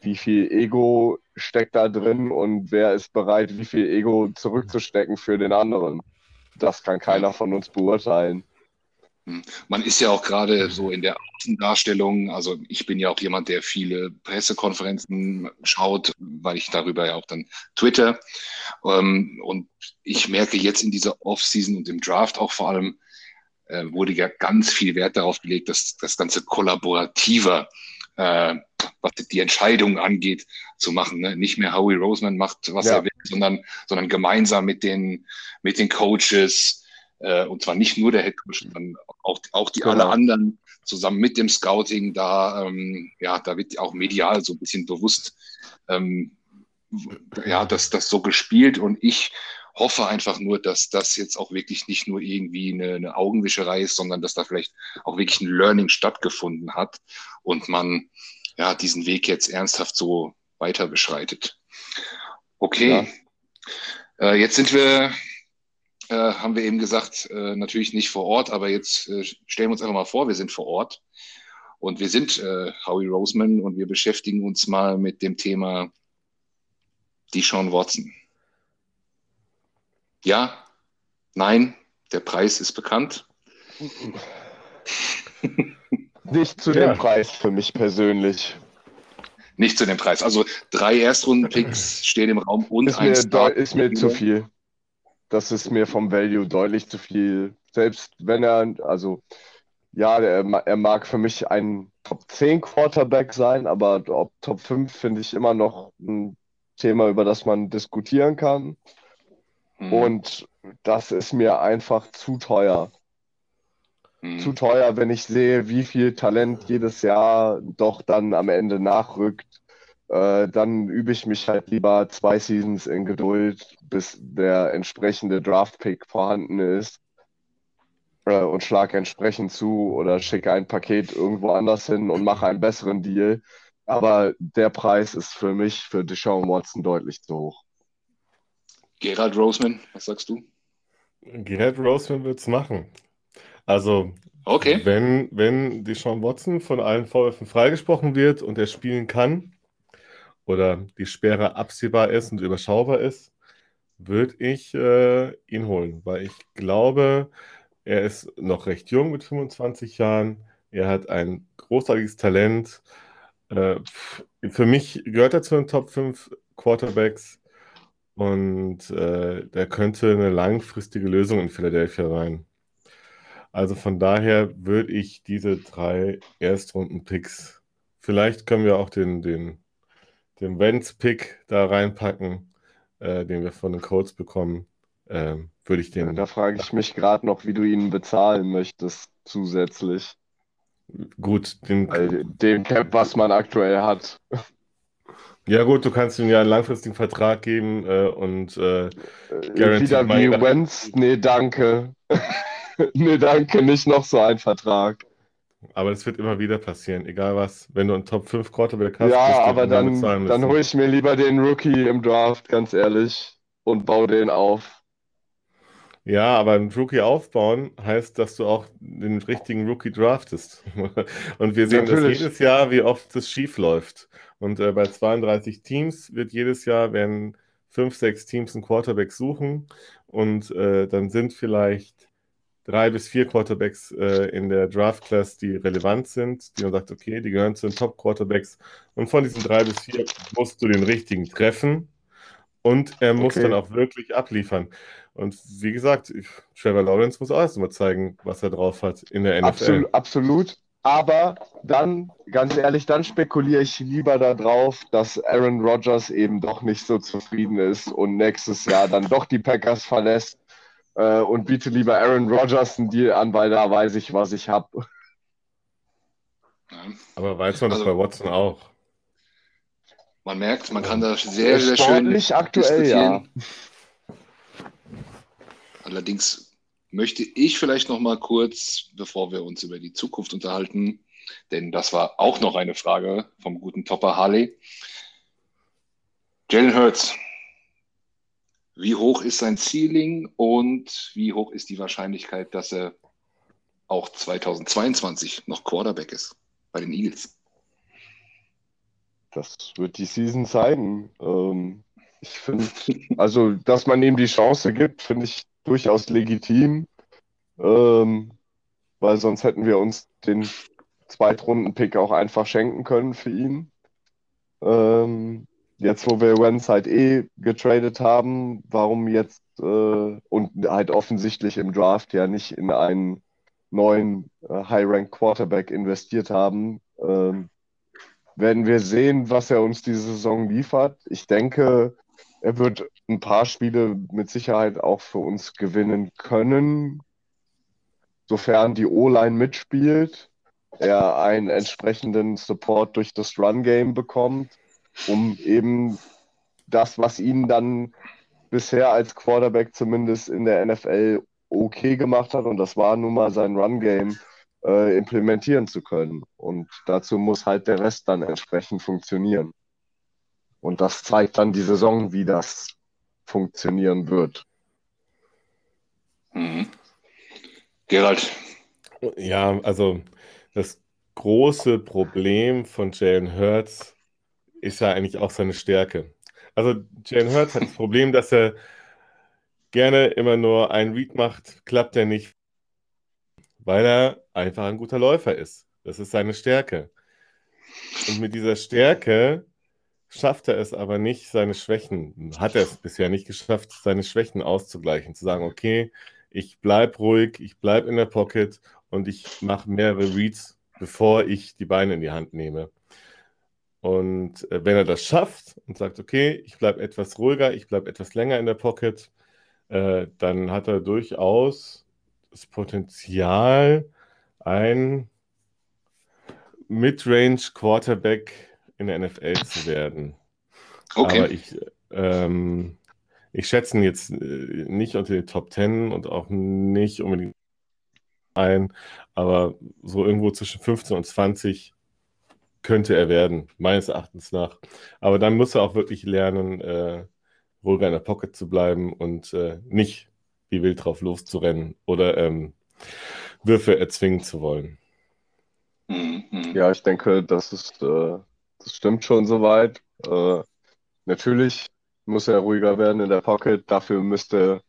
wie viel Ego steckt da drin und wer ist bereit, wie viel Ego zurückzustecken für den anderen. Das kann keiner von uns beurteilen. Hm. Man ist ja auch gerade so in der Außendarstellung, also ich bin ja auch jemand, der viele Pressekonferenzen schaut, weil ich darüber ja auch dann twitter. Ähm, und ich merke jetzt in dieser Offseason und im Draft auch vor allem, äh, wurde ja ganz viel Wert darauf gelegt, dass das Ganze kollaborativer, äh, was die Entscheidung angeht, zu machen. Ne? Nicht mehr Howie Roseman macht, was ja. er will, sondern, sondern gemeinsam mit den, mit den Coaches, äh, und zwar nicht nur der Head Coach, sondern auch, auch die genau. alle anderen zusammen mit dem Scouting da, ähm, ja, da wird auch medial so ein bisschen bewusst, ähm, ja, dass das so gespielt und ich hoffe einfach nur, dass das jetzt auch wirklich nicht nur irgendwie eine, eine Augenwischerei ist, sondern dass da vielleicht auch wirklich ein Learning stattgefunden hat und man ja diesen Weg jetzt ernsthaft so weiter beschreitet. Okay. Ja. Äh, jetzt sind wir äh, haben wir eben gesagt, äh, natürlich nicht vor Ort, aber jetzt äh, stellen wir uns einfach mal vor, wir sind vor Ort und wir sind äh, Howie Roseman und wir beschäftigen uns mal mit dem Thema die Sean Watson. Ja, nein, der Preis ist bekannt. [laughs] Nicht zu ja. dem Preis für mich persönlich. Nicht zu dem Preis. Also drei Erstrunden-Picks stehen im Raum und ist ein mir, Ist mir zu viel. Das ist mir vom Value deutlich zu viel. Selbst wenn er, also ja, er, er mag für mich ein Top 10 Quarterback sein, aber ob Top 5 finde ich immer noch ein Thema, über das man diskutieren kann. Mhm. Und das ist mir einfach zu teuer. Mhm. Zu teuer, wenn ich sehe, wie viel Talent jedes Jahr doch dann am Ende nachrückt. Äh, dann übe ich mich halt lieber zwei Seasons in Geduld, bis der entsprechende Draft-Pick vorhanden ist äh, und schlage entsprechend zu oder schicke ein Paket irgendwo anders hin und mache einen besseren Deal. Aber der Preis ist für mich, für Deshaun Watson, deutlich zu hoch. Gerald Roseman, was sagst du? Gerald Roseman wird es machen. Also, okay. wenn, wenn Deshaun Watson von allen Vorwürfen freigesprochen wird und er spielen kann oder die Sperre absehbar ist und überschaubar ist, würde ich äh, ihn holen, weil ich glaube, er ist noch recht jung mit 25 Jahren. Er hat ein großartiges Talent. Äh, für mich gehört er zu den Top 5 Quarterbacks und äh, der könnte eine langfristige Lösung in Philadelphia sein. Also von daher würde ich diese drei Erstrunden-Picks, vielleicht können wir auch den, den, den Vance-Pick da reinpacken, äh, den wir von den Colts bekommen, äh, würde ich den. Da frage ich mich gerade noch, wie du ihn bezahlen möchtest zusätzlich. Gut, den, Weil den Cap, was man aktuell hat. Ja, gut, du kannst ihm ja einen langfristigen Vertrag geben äh, und äh, äh Wieder wie Wenz, nee, danke. [laughs] nee, danke, nicht noch so ein Vertrag. Aber das wird immer wieder passieren, egal was. Wenn du einen Top 5 Quarterback hast, ja, aber dann, dann hole ich mir lieber den Rookie im Draft, ganz ehrlich, und baue den auf. Ja, aber ein Rookie aufbauen heißt, dass du auch den richtigen Rookie draftest. [laughs] Und wir sehen Natürlich. das jedes Jahr, wie oft das schief läuft. Und äh, bei 32 Teams wird jedes Jahr, werden fünf, sechs Teams einen Quarterback suchen und äh, dann sind vielleicht drei bis vier Quarterbacks äh, in der Draft Class, die relevant sind, die man sagt, okay, die gehören zu den Top Quarterbacks und von diesen drei bis vier musst du den richtigen treffen und er muss okay. dann auch wirklich abliefern. Und wie gesagt, Trevor Lawrence muss auch erst mal zeigen, was er drauf hat in der NFL. Absolut, absolut. Aber dann, ganz ehrlich, dann spekuliere ich lieber darauf, dass Aaron Rodgers eben doch nicht so zufrieden ist und nächstes Jahr dann doch die Packers verlässt äh, und biete lieber Aaron Rodgers einen Deal an, weil da weiß ich, was ich habe. Aber weiß man das also, bei Watson auch? Man merkt, man kann da sehr, sehr schön. Nicht aktuell, ja. Allerdings möchte ich vielleicht noch mal kurz, bevor wir uns über die Zukunft unterhalten, denn das war auch noch eine Frage vom guten Topper Harley. Jalen Hurts, wie hoch ist sein Ceiling und wie hoch ist die Wahrscheinlichkeit, dass er auch 2022 noch Quarterback ist bei den Eagles? Das wird die Season zeigen. Ähm, ich finde, also, dass man ihm die Chance gibt, finde ich durchaus legitim, ähm, weil sonst hätten wir uns den Zweitrunden-Pick auch einfach schenken können für ihn. Ähm, jetzt, wo wir Wentz halt eh getradet haben, warum jetzt äh, und halt offensichtlich im Draft ja nicht in einen neuen äh, High-Rank Quarterback investiert haben, ähm, werden wir sehen, was er uns diese Saison liefert. Ich denke, er wird ein paar Spiele mit Sicherheit auch für uns gewinnen können, sofern die O-Line mitspielt, er einen entsprechenden Support durch das Run-Game bekommt, um eben das, was ihn dann bisher als Quarterback zumindest in der NFL okay gemacht hat, und das war nun mal sein Run-Game, äh, implementieren zu können. Und dazu muss halt der Rest dann entsprechend funktionieren. Und das zeigt dann die Saison, wie das funktionieren wird. Mhm. Gerald. Ja, also das große Problem von Jalen Hurts ist ja eigentlich auch seine Stärke. Also Jalen Hurts hat das Problem, dass er gerne immer nur einen Read macht, klappt er nicht, weil er einfach ein guter Läufer ist. Das ist seine Stärke. Und mit dieser Stärke schafft er es aber nicht, seine Schwächen, hat er es bisher nicht geschafft, seine Schwächen auszugleichen. Zu sagen, okay, ich bleibe ruhig, ich bleibe in der Pocket und ich mache mehrere Reads, bevor ich die Beine in die Hand nehme. Und äh, wenn er das schafft und sagt, okay, ich bleibe etwas ruhiger, ich bleibe etwas länger in der Pocket, äh, dann hat er durchaus das Potenzial, ein Midrange Quarterback in der NFL zu werden. Okay. Aber ich, ähm, ich schätze ihn jetzt äh, nicht unter den Top 10 und auch nicht unbedingt ein, aber so irgendwo zwischen 15 und 20 könnte er werden, meines Erachtens nach. Aber dann muss er auch wirklich lernen, äh, ruhiger in der Pocket zu bleiben und äh, nicht wie wild drauf loszurennen oder ähm, Würfe erzwingen zu wollen. Mhm. Ja, ich denke, das ist, äh, das stimmt schon soweit. Äh, natürlich muss er ruhiger werden in der Pocket. Dafür müsste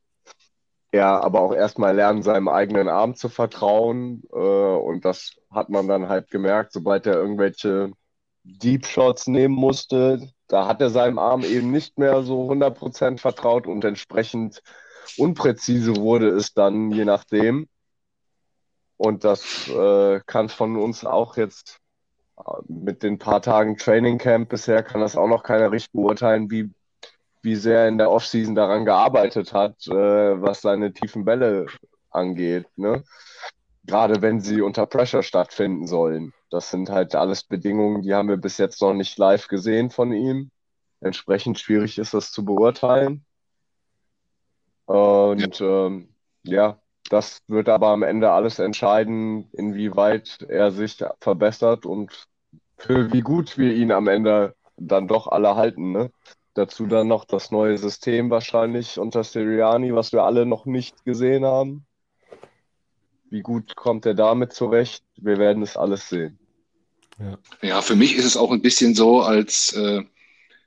er aber auch erstmal lernen, seinem eigenen Arm zu vertrauen. Äh, und das hat man dann halt gemerkt, sobald er irgendwelche Deep Shots nehmen musste. Da hat er seinem Arm eben nicht mehr so 100% vertraut und entsprechend unpräzise wurde es dann, je nachdem. Und das äh, kann von uns auch jetzt mit den paar Tagen Training Camp bisher kann das auch noch keiner richtig beurteilen, wie, wie sehr in der Offseason daran gearbeitet hat, äh, was seine tiefen Bälle angeht. Ne? Gerade wenn sie unter Pressure stattfinden sollen. Das sind halt alles Bedingungen, die haben wir bis jetzt noch nicht live gesehen von ihm. Entsprechend schwierig ist das zu beurteilen. Und ja, ähm, ja das wird aber am Ende alles entscheiden, inwieweit er sich verbessert und für wie gut wir ihn am Ende dann doch alle halten. Ne? Dazu dann noch das neue System wahrscheinlich unter Siriani, was wir alle noch nicht gesehen haben. Wie gut kommt er damit zurecht? Wir werden es alles sehen. Ja, ja für mich ist es auch ein bisschen so, als äh,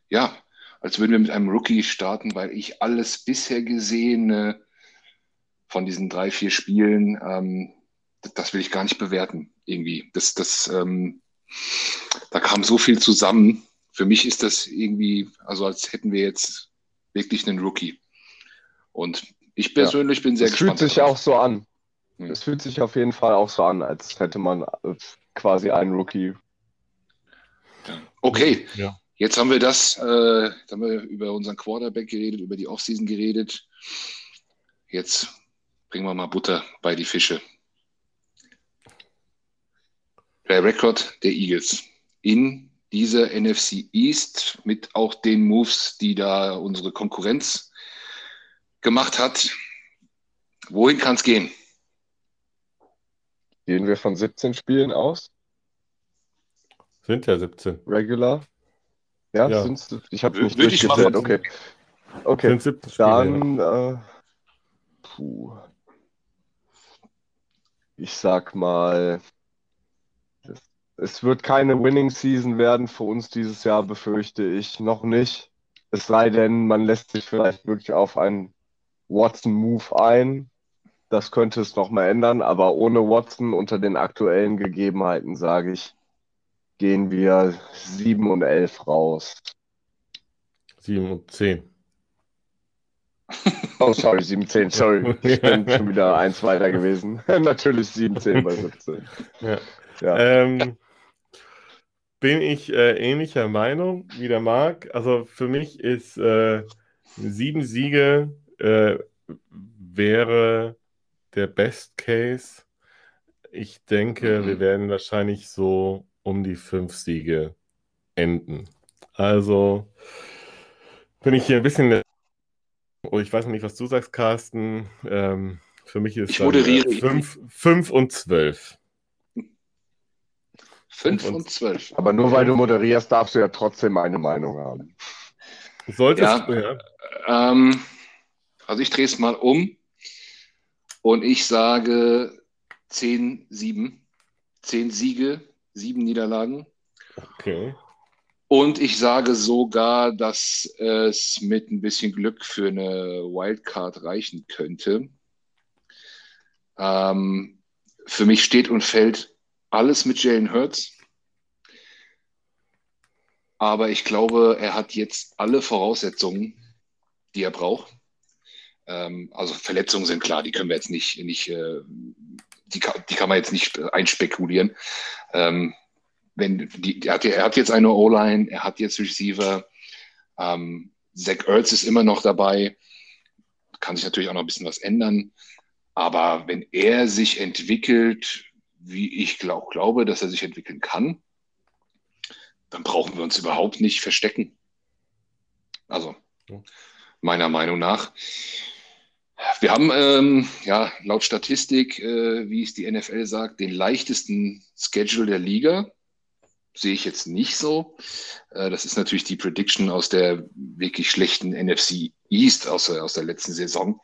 ja, als würden wir mit einem Rookie starten, weil ich alles bisher gesehene von diesen drei, vier Spielen, ähm, das, das will ich gar nicht bewerten irgendwie. Das, das, ähm, da kam so viel zusammen. Für mich ist das irgendwie, also als hätten wir jetzt wirklich einen Rookie. Und ich persönlich ja. bin sehr es gespannt. Es fühlt sich darauf. auch so an. Hm. Es fühlt sich auf jeden Fall auch so an, als hätte man äh, quasi einen Rookie. Okay, ja. jetzt haben wir das, äh, jetzt haben wir über unseren Quarterback geredet, über die Offseason geredet. Jetzt bringen wir mal Butter bei die Fische. Der Rekord der Eagles in dieser NFC East mit auch den Moves, die da unsere Konkurrenz gemacht hat. Wohin kann es gehen? Gehen wir von 17 Spielen aus? Sind ja 17. Regular? Ja, ja. Sind's, ich habe nicht durchgezählt. Okay. Okay, dann äh, puh. Ich sag mal, es wird keine Winning Season werden für uns dieses Jahr, befürchte ich noch nicht. Es sei denn, man lässt sich vielleicht wirklich auf einen Watson-Move ein, das könnte es nochmal ändern, aber ohne Watson unter den aktuellen Gegebenheiten, sage ich, gehen wir 7 und 11 raus. 7 und 10. [laughs] Oh, sorry, 7, 10, sorry. [laughs] Ich bin schon wieder eins weiter gewesen. [laughs] Natürlich 7, 10 bei 17. [laughs] Ja. ja. Ähm, bin ich äh, ähnlicher Meinung wie der Marc. Also für mich ist äh, sieben Siege äh, wäre der Best Case. Ich denke, mhm. wir werden wahrscheinlich so um die fünf Siege enden. Also bin ich hier ein bisschen. Oh, ich weiß noch nicht, was du sagst, Carsten. Ähm, für mich ist moderiere. Fünf, fünf und zwölf. Fünf und zwölf. Aber nur weil du moderierst, darfst du ja trotzdem eine Meinung haben. Solltest ja, du, ja. Ähm, also ich drehe es mal um. Und ich sage 10, 7. 10 Siege, 7 Niederlagen. Okay. Und ich sage sogar, dass es mit ein bisschen Glück für eine Wildcard reichen könnte. Ähm, für mich steht und fällt alles mit Jalen Hurts. Aber ich glaube, er hat jetzt alle Voraussetzungen, die er braucht. Ähm, also Verletzungen sind klar, die können wir jetzt nicht, nicht äh, die, kann, die kann man jetzt nicht einspekulieren. Ähm, wenn die, er, hat, er hat jetzt eine O-Line, er hat jetzt Receiver. Ähm, Zach Ertz ist immer noch dabei. Kann sich natürlich auch noch ein bisschen was ändern. Aber wenn er sich entwickelt, wie ich glaub, glaube, dass er sich entwickeln kann, dann brauchen wir uns überhaupt nicht verstecken. Also, meiner Meinung nach. Wir haben ähm, ja laut Statistik, äh, wie es die NFL sagt, den leichtesten Schedule der Liga. Sehe ich jetzt nicht so. Äh, das ist natürlich die Prediction aus der wirklich schlechten NFC East aus, aus der letzten Saison.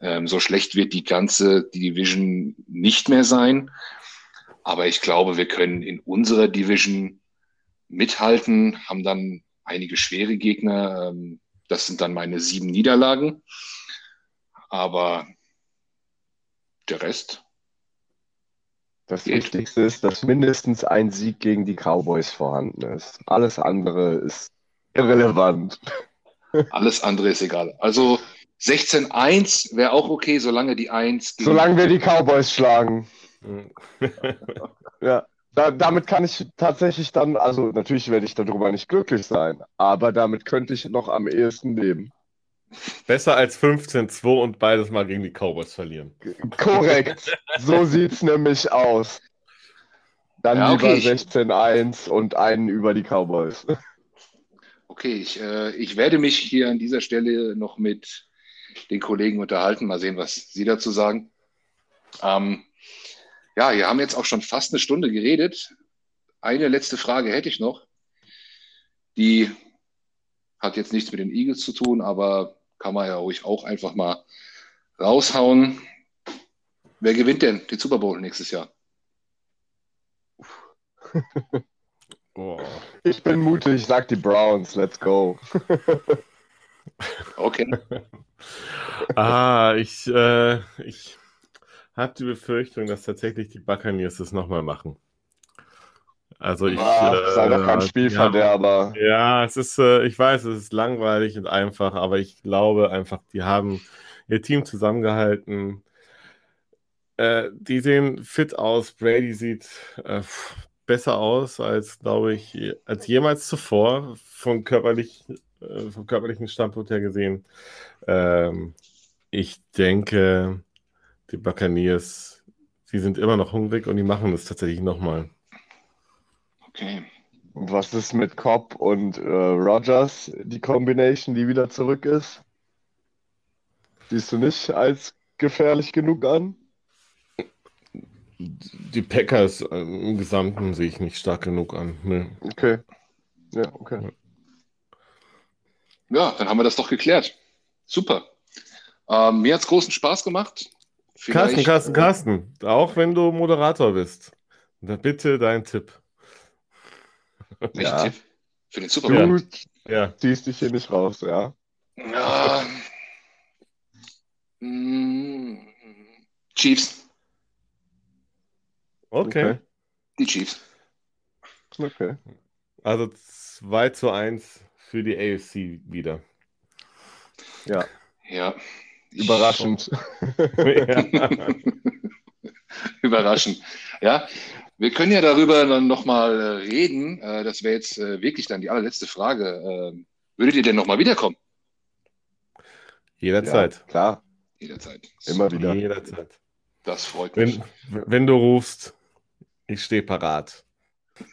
Ähm, so schlecht wird die ganze Division nicht mehr sein. Aber ich glaube, wir können in unserer Division mithalten, haben dann einige schwere Gegner. Ähm, das sind dann meine sieben Niederlagen. Aber der Rest. Das geht. Wichtigste ist, dass mindestens ein Sieg gegen die Cowboys vorhanden ist. Alles andere ist irrelevant. [laughs] Alles andere ist egal. Also 16-1 wäre auch okay, solange die 1. Solange wir die Cowboys schlagen. ja. Da, damit kann ich tatsächlich dann, also natürlich werde ich darüber nicht glücklich sein, aber damit könnte ich noch am ehesten leben. Besser als 15-2 und beides mal gegen die Cowboys verlieren. Korrekt. So sieht es nämlich aus. Dann ja, okay, lieber 16-1 und einen über die Cowboys. Okay, ich, äh, ich werde mich hier an dieser Stelle noch mit den Kollegen unterhalten. Mal sehen, was Sie dazu sagen. Ähm, ja, wir haben jetzt auch schon fast eine Stunde geredet. Eine letzte Frage hätte ich noch. Die hat jetzt nichts mit den Eagles zu tun, aber kann man ja ruhig auch einfach mal raushauen. Wer gewinnt denn den Super Bowl nächstes Jahr? [laughs] oh. Ich bin mutig, sag die Browns, let's go. [laughs] okay. [laughs] ah, ich, äh, ich habe die Befürchtung, dass tatsächlich die Buccaneers das nochmal machen. Also ich. Ach, äh, sei doch kein Spielverderber. Ja, ja, es ist, äh, ich weiß, es ist langweilig und einfach, aber ich glaube einfach, die haben ihr Team zusammengehalten. Äh, die sehen fit aus. Brady sieht äh, besser aus als, glaube ich, als jemals zuvor vom, körperlich, äh, vom körperlichen Standpunkt her gesehen. Ähm, ich denke, die Buccaneers, sie sind immer noch hungrig und die machen es tatsächlich nochmal. Okay. Was ist mit Cobb und äh, Rogers, die Combination, die wieder zurück ist? Siehst du nicht als gefährlich genug an? Die Packers äh, im Gesamten sehe ich nicht stark genug an. Nee. Okay. Ja, okay. Ja, dann haben wir das doch geklärt. Super. Ähm, mir hat es großen Spaß gemacht. Vielleicht, Carsten, Carsten, Carsten, auch wenn du Moderator bist, bitte dein Tipp. Ja. Für den Super Bowl? Du ja. ziehst dich hier nicht raus, ja. Ja. Mm, Chiefs. Okay. okay. Die Chiefs. Okay. Also 2 zu 1 für die AFC wieder. Ja. Ja. Überraschend. [laughs] Überraschend. Ja, wir können ja darüber dann nochmal äh, reden. Äh, das wäre jetzt äh, wirklich dann die allerletzte Frage. Ähm, würdet ihr denn nochmal wiederkommen? Jederzeit. Ja, klar. Jederzeit. Immer wieder. Jederzeit. Das freut mich. Wenn, wenn du rufst, ich stehe parat.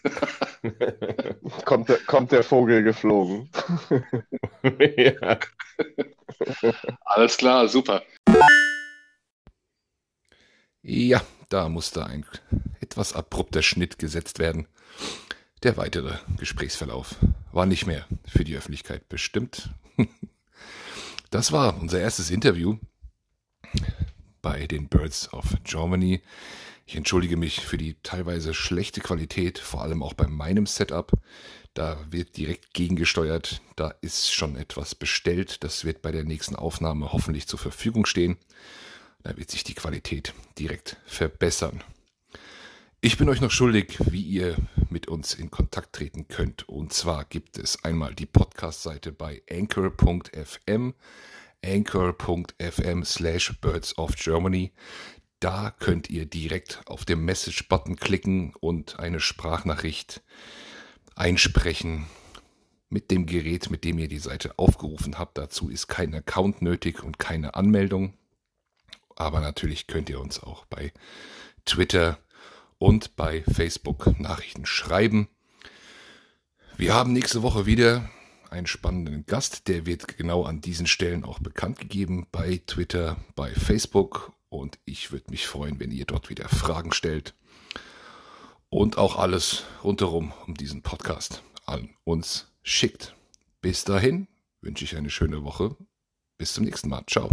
[laughs] kommt, der, kommt der Vogel geflogen. [laughs] ja. Alles klar, super. Ja, da musste ein etwas abrupter Schnitt gesetzt werden. Der weitere Gesprächsverlauf war nicht mehr für die Öffentlichkeit bestimmt. [laughs] Das war unser erstes Interview. bei den Birds of Germany. Ich entschuldige mich für die teilweise schlechte Qualität, vor allem auch bei meinem Setup. Da wird direkt gegengesteuert. Da ist schon etwas bestellt. Das wird bei der nächsten Aufnahme hoffentlich zur Verfügung stehen. Da wird sich die Qualität direkt verbessern. Ich bin euch noch schuldig, wie ihr mit uns in Kontakt treten könnt. Und zwar gibt es einmal die Podcast-Seite bei anchor.fm, anchor.fm slash birds of Germany. Da könnt ihr direkt auf den Message-Button klicken und eine Sprachnachricht einsprechen mit dem Gerät, mit dem ihr die Seite aufgerufen habt. Dazu ist kein Account nötig und keine Anmeldung. Aber natürlich könnt ihr uns auch bei Twitter und bei Facebook Nachrichten schreiben. Wir haben nächste Woche wieder einen spannenden Gast, der wird genau an diesen Stellen auch bekannt gegeben bei Twitter, bei Facebook und ich würde mich freuen, wenn ihr dort wieder Fragen stellt und auch alles rundherum um diesen Podcast an uns schickt. Bis dahin wünsche ich eine schöne Woche. Bis zum nächsten Mal. Ciao.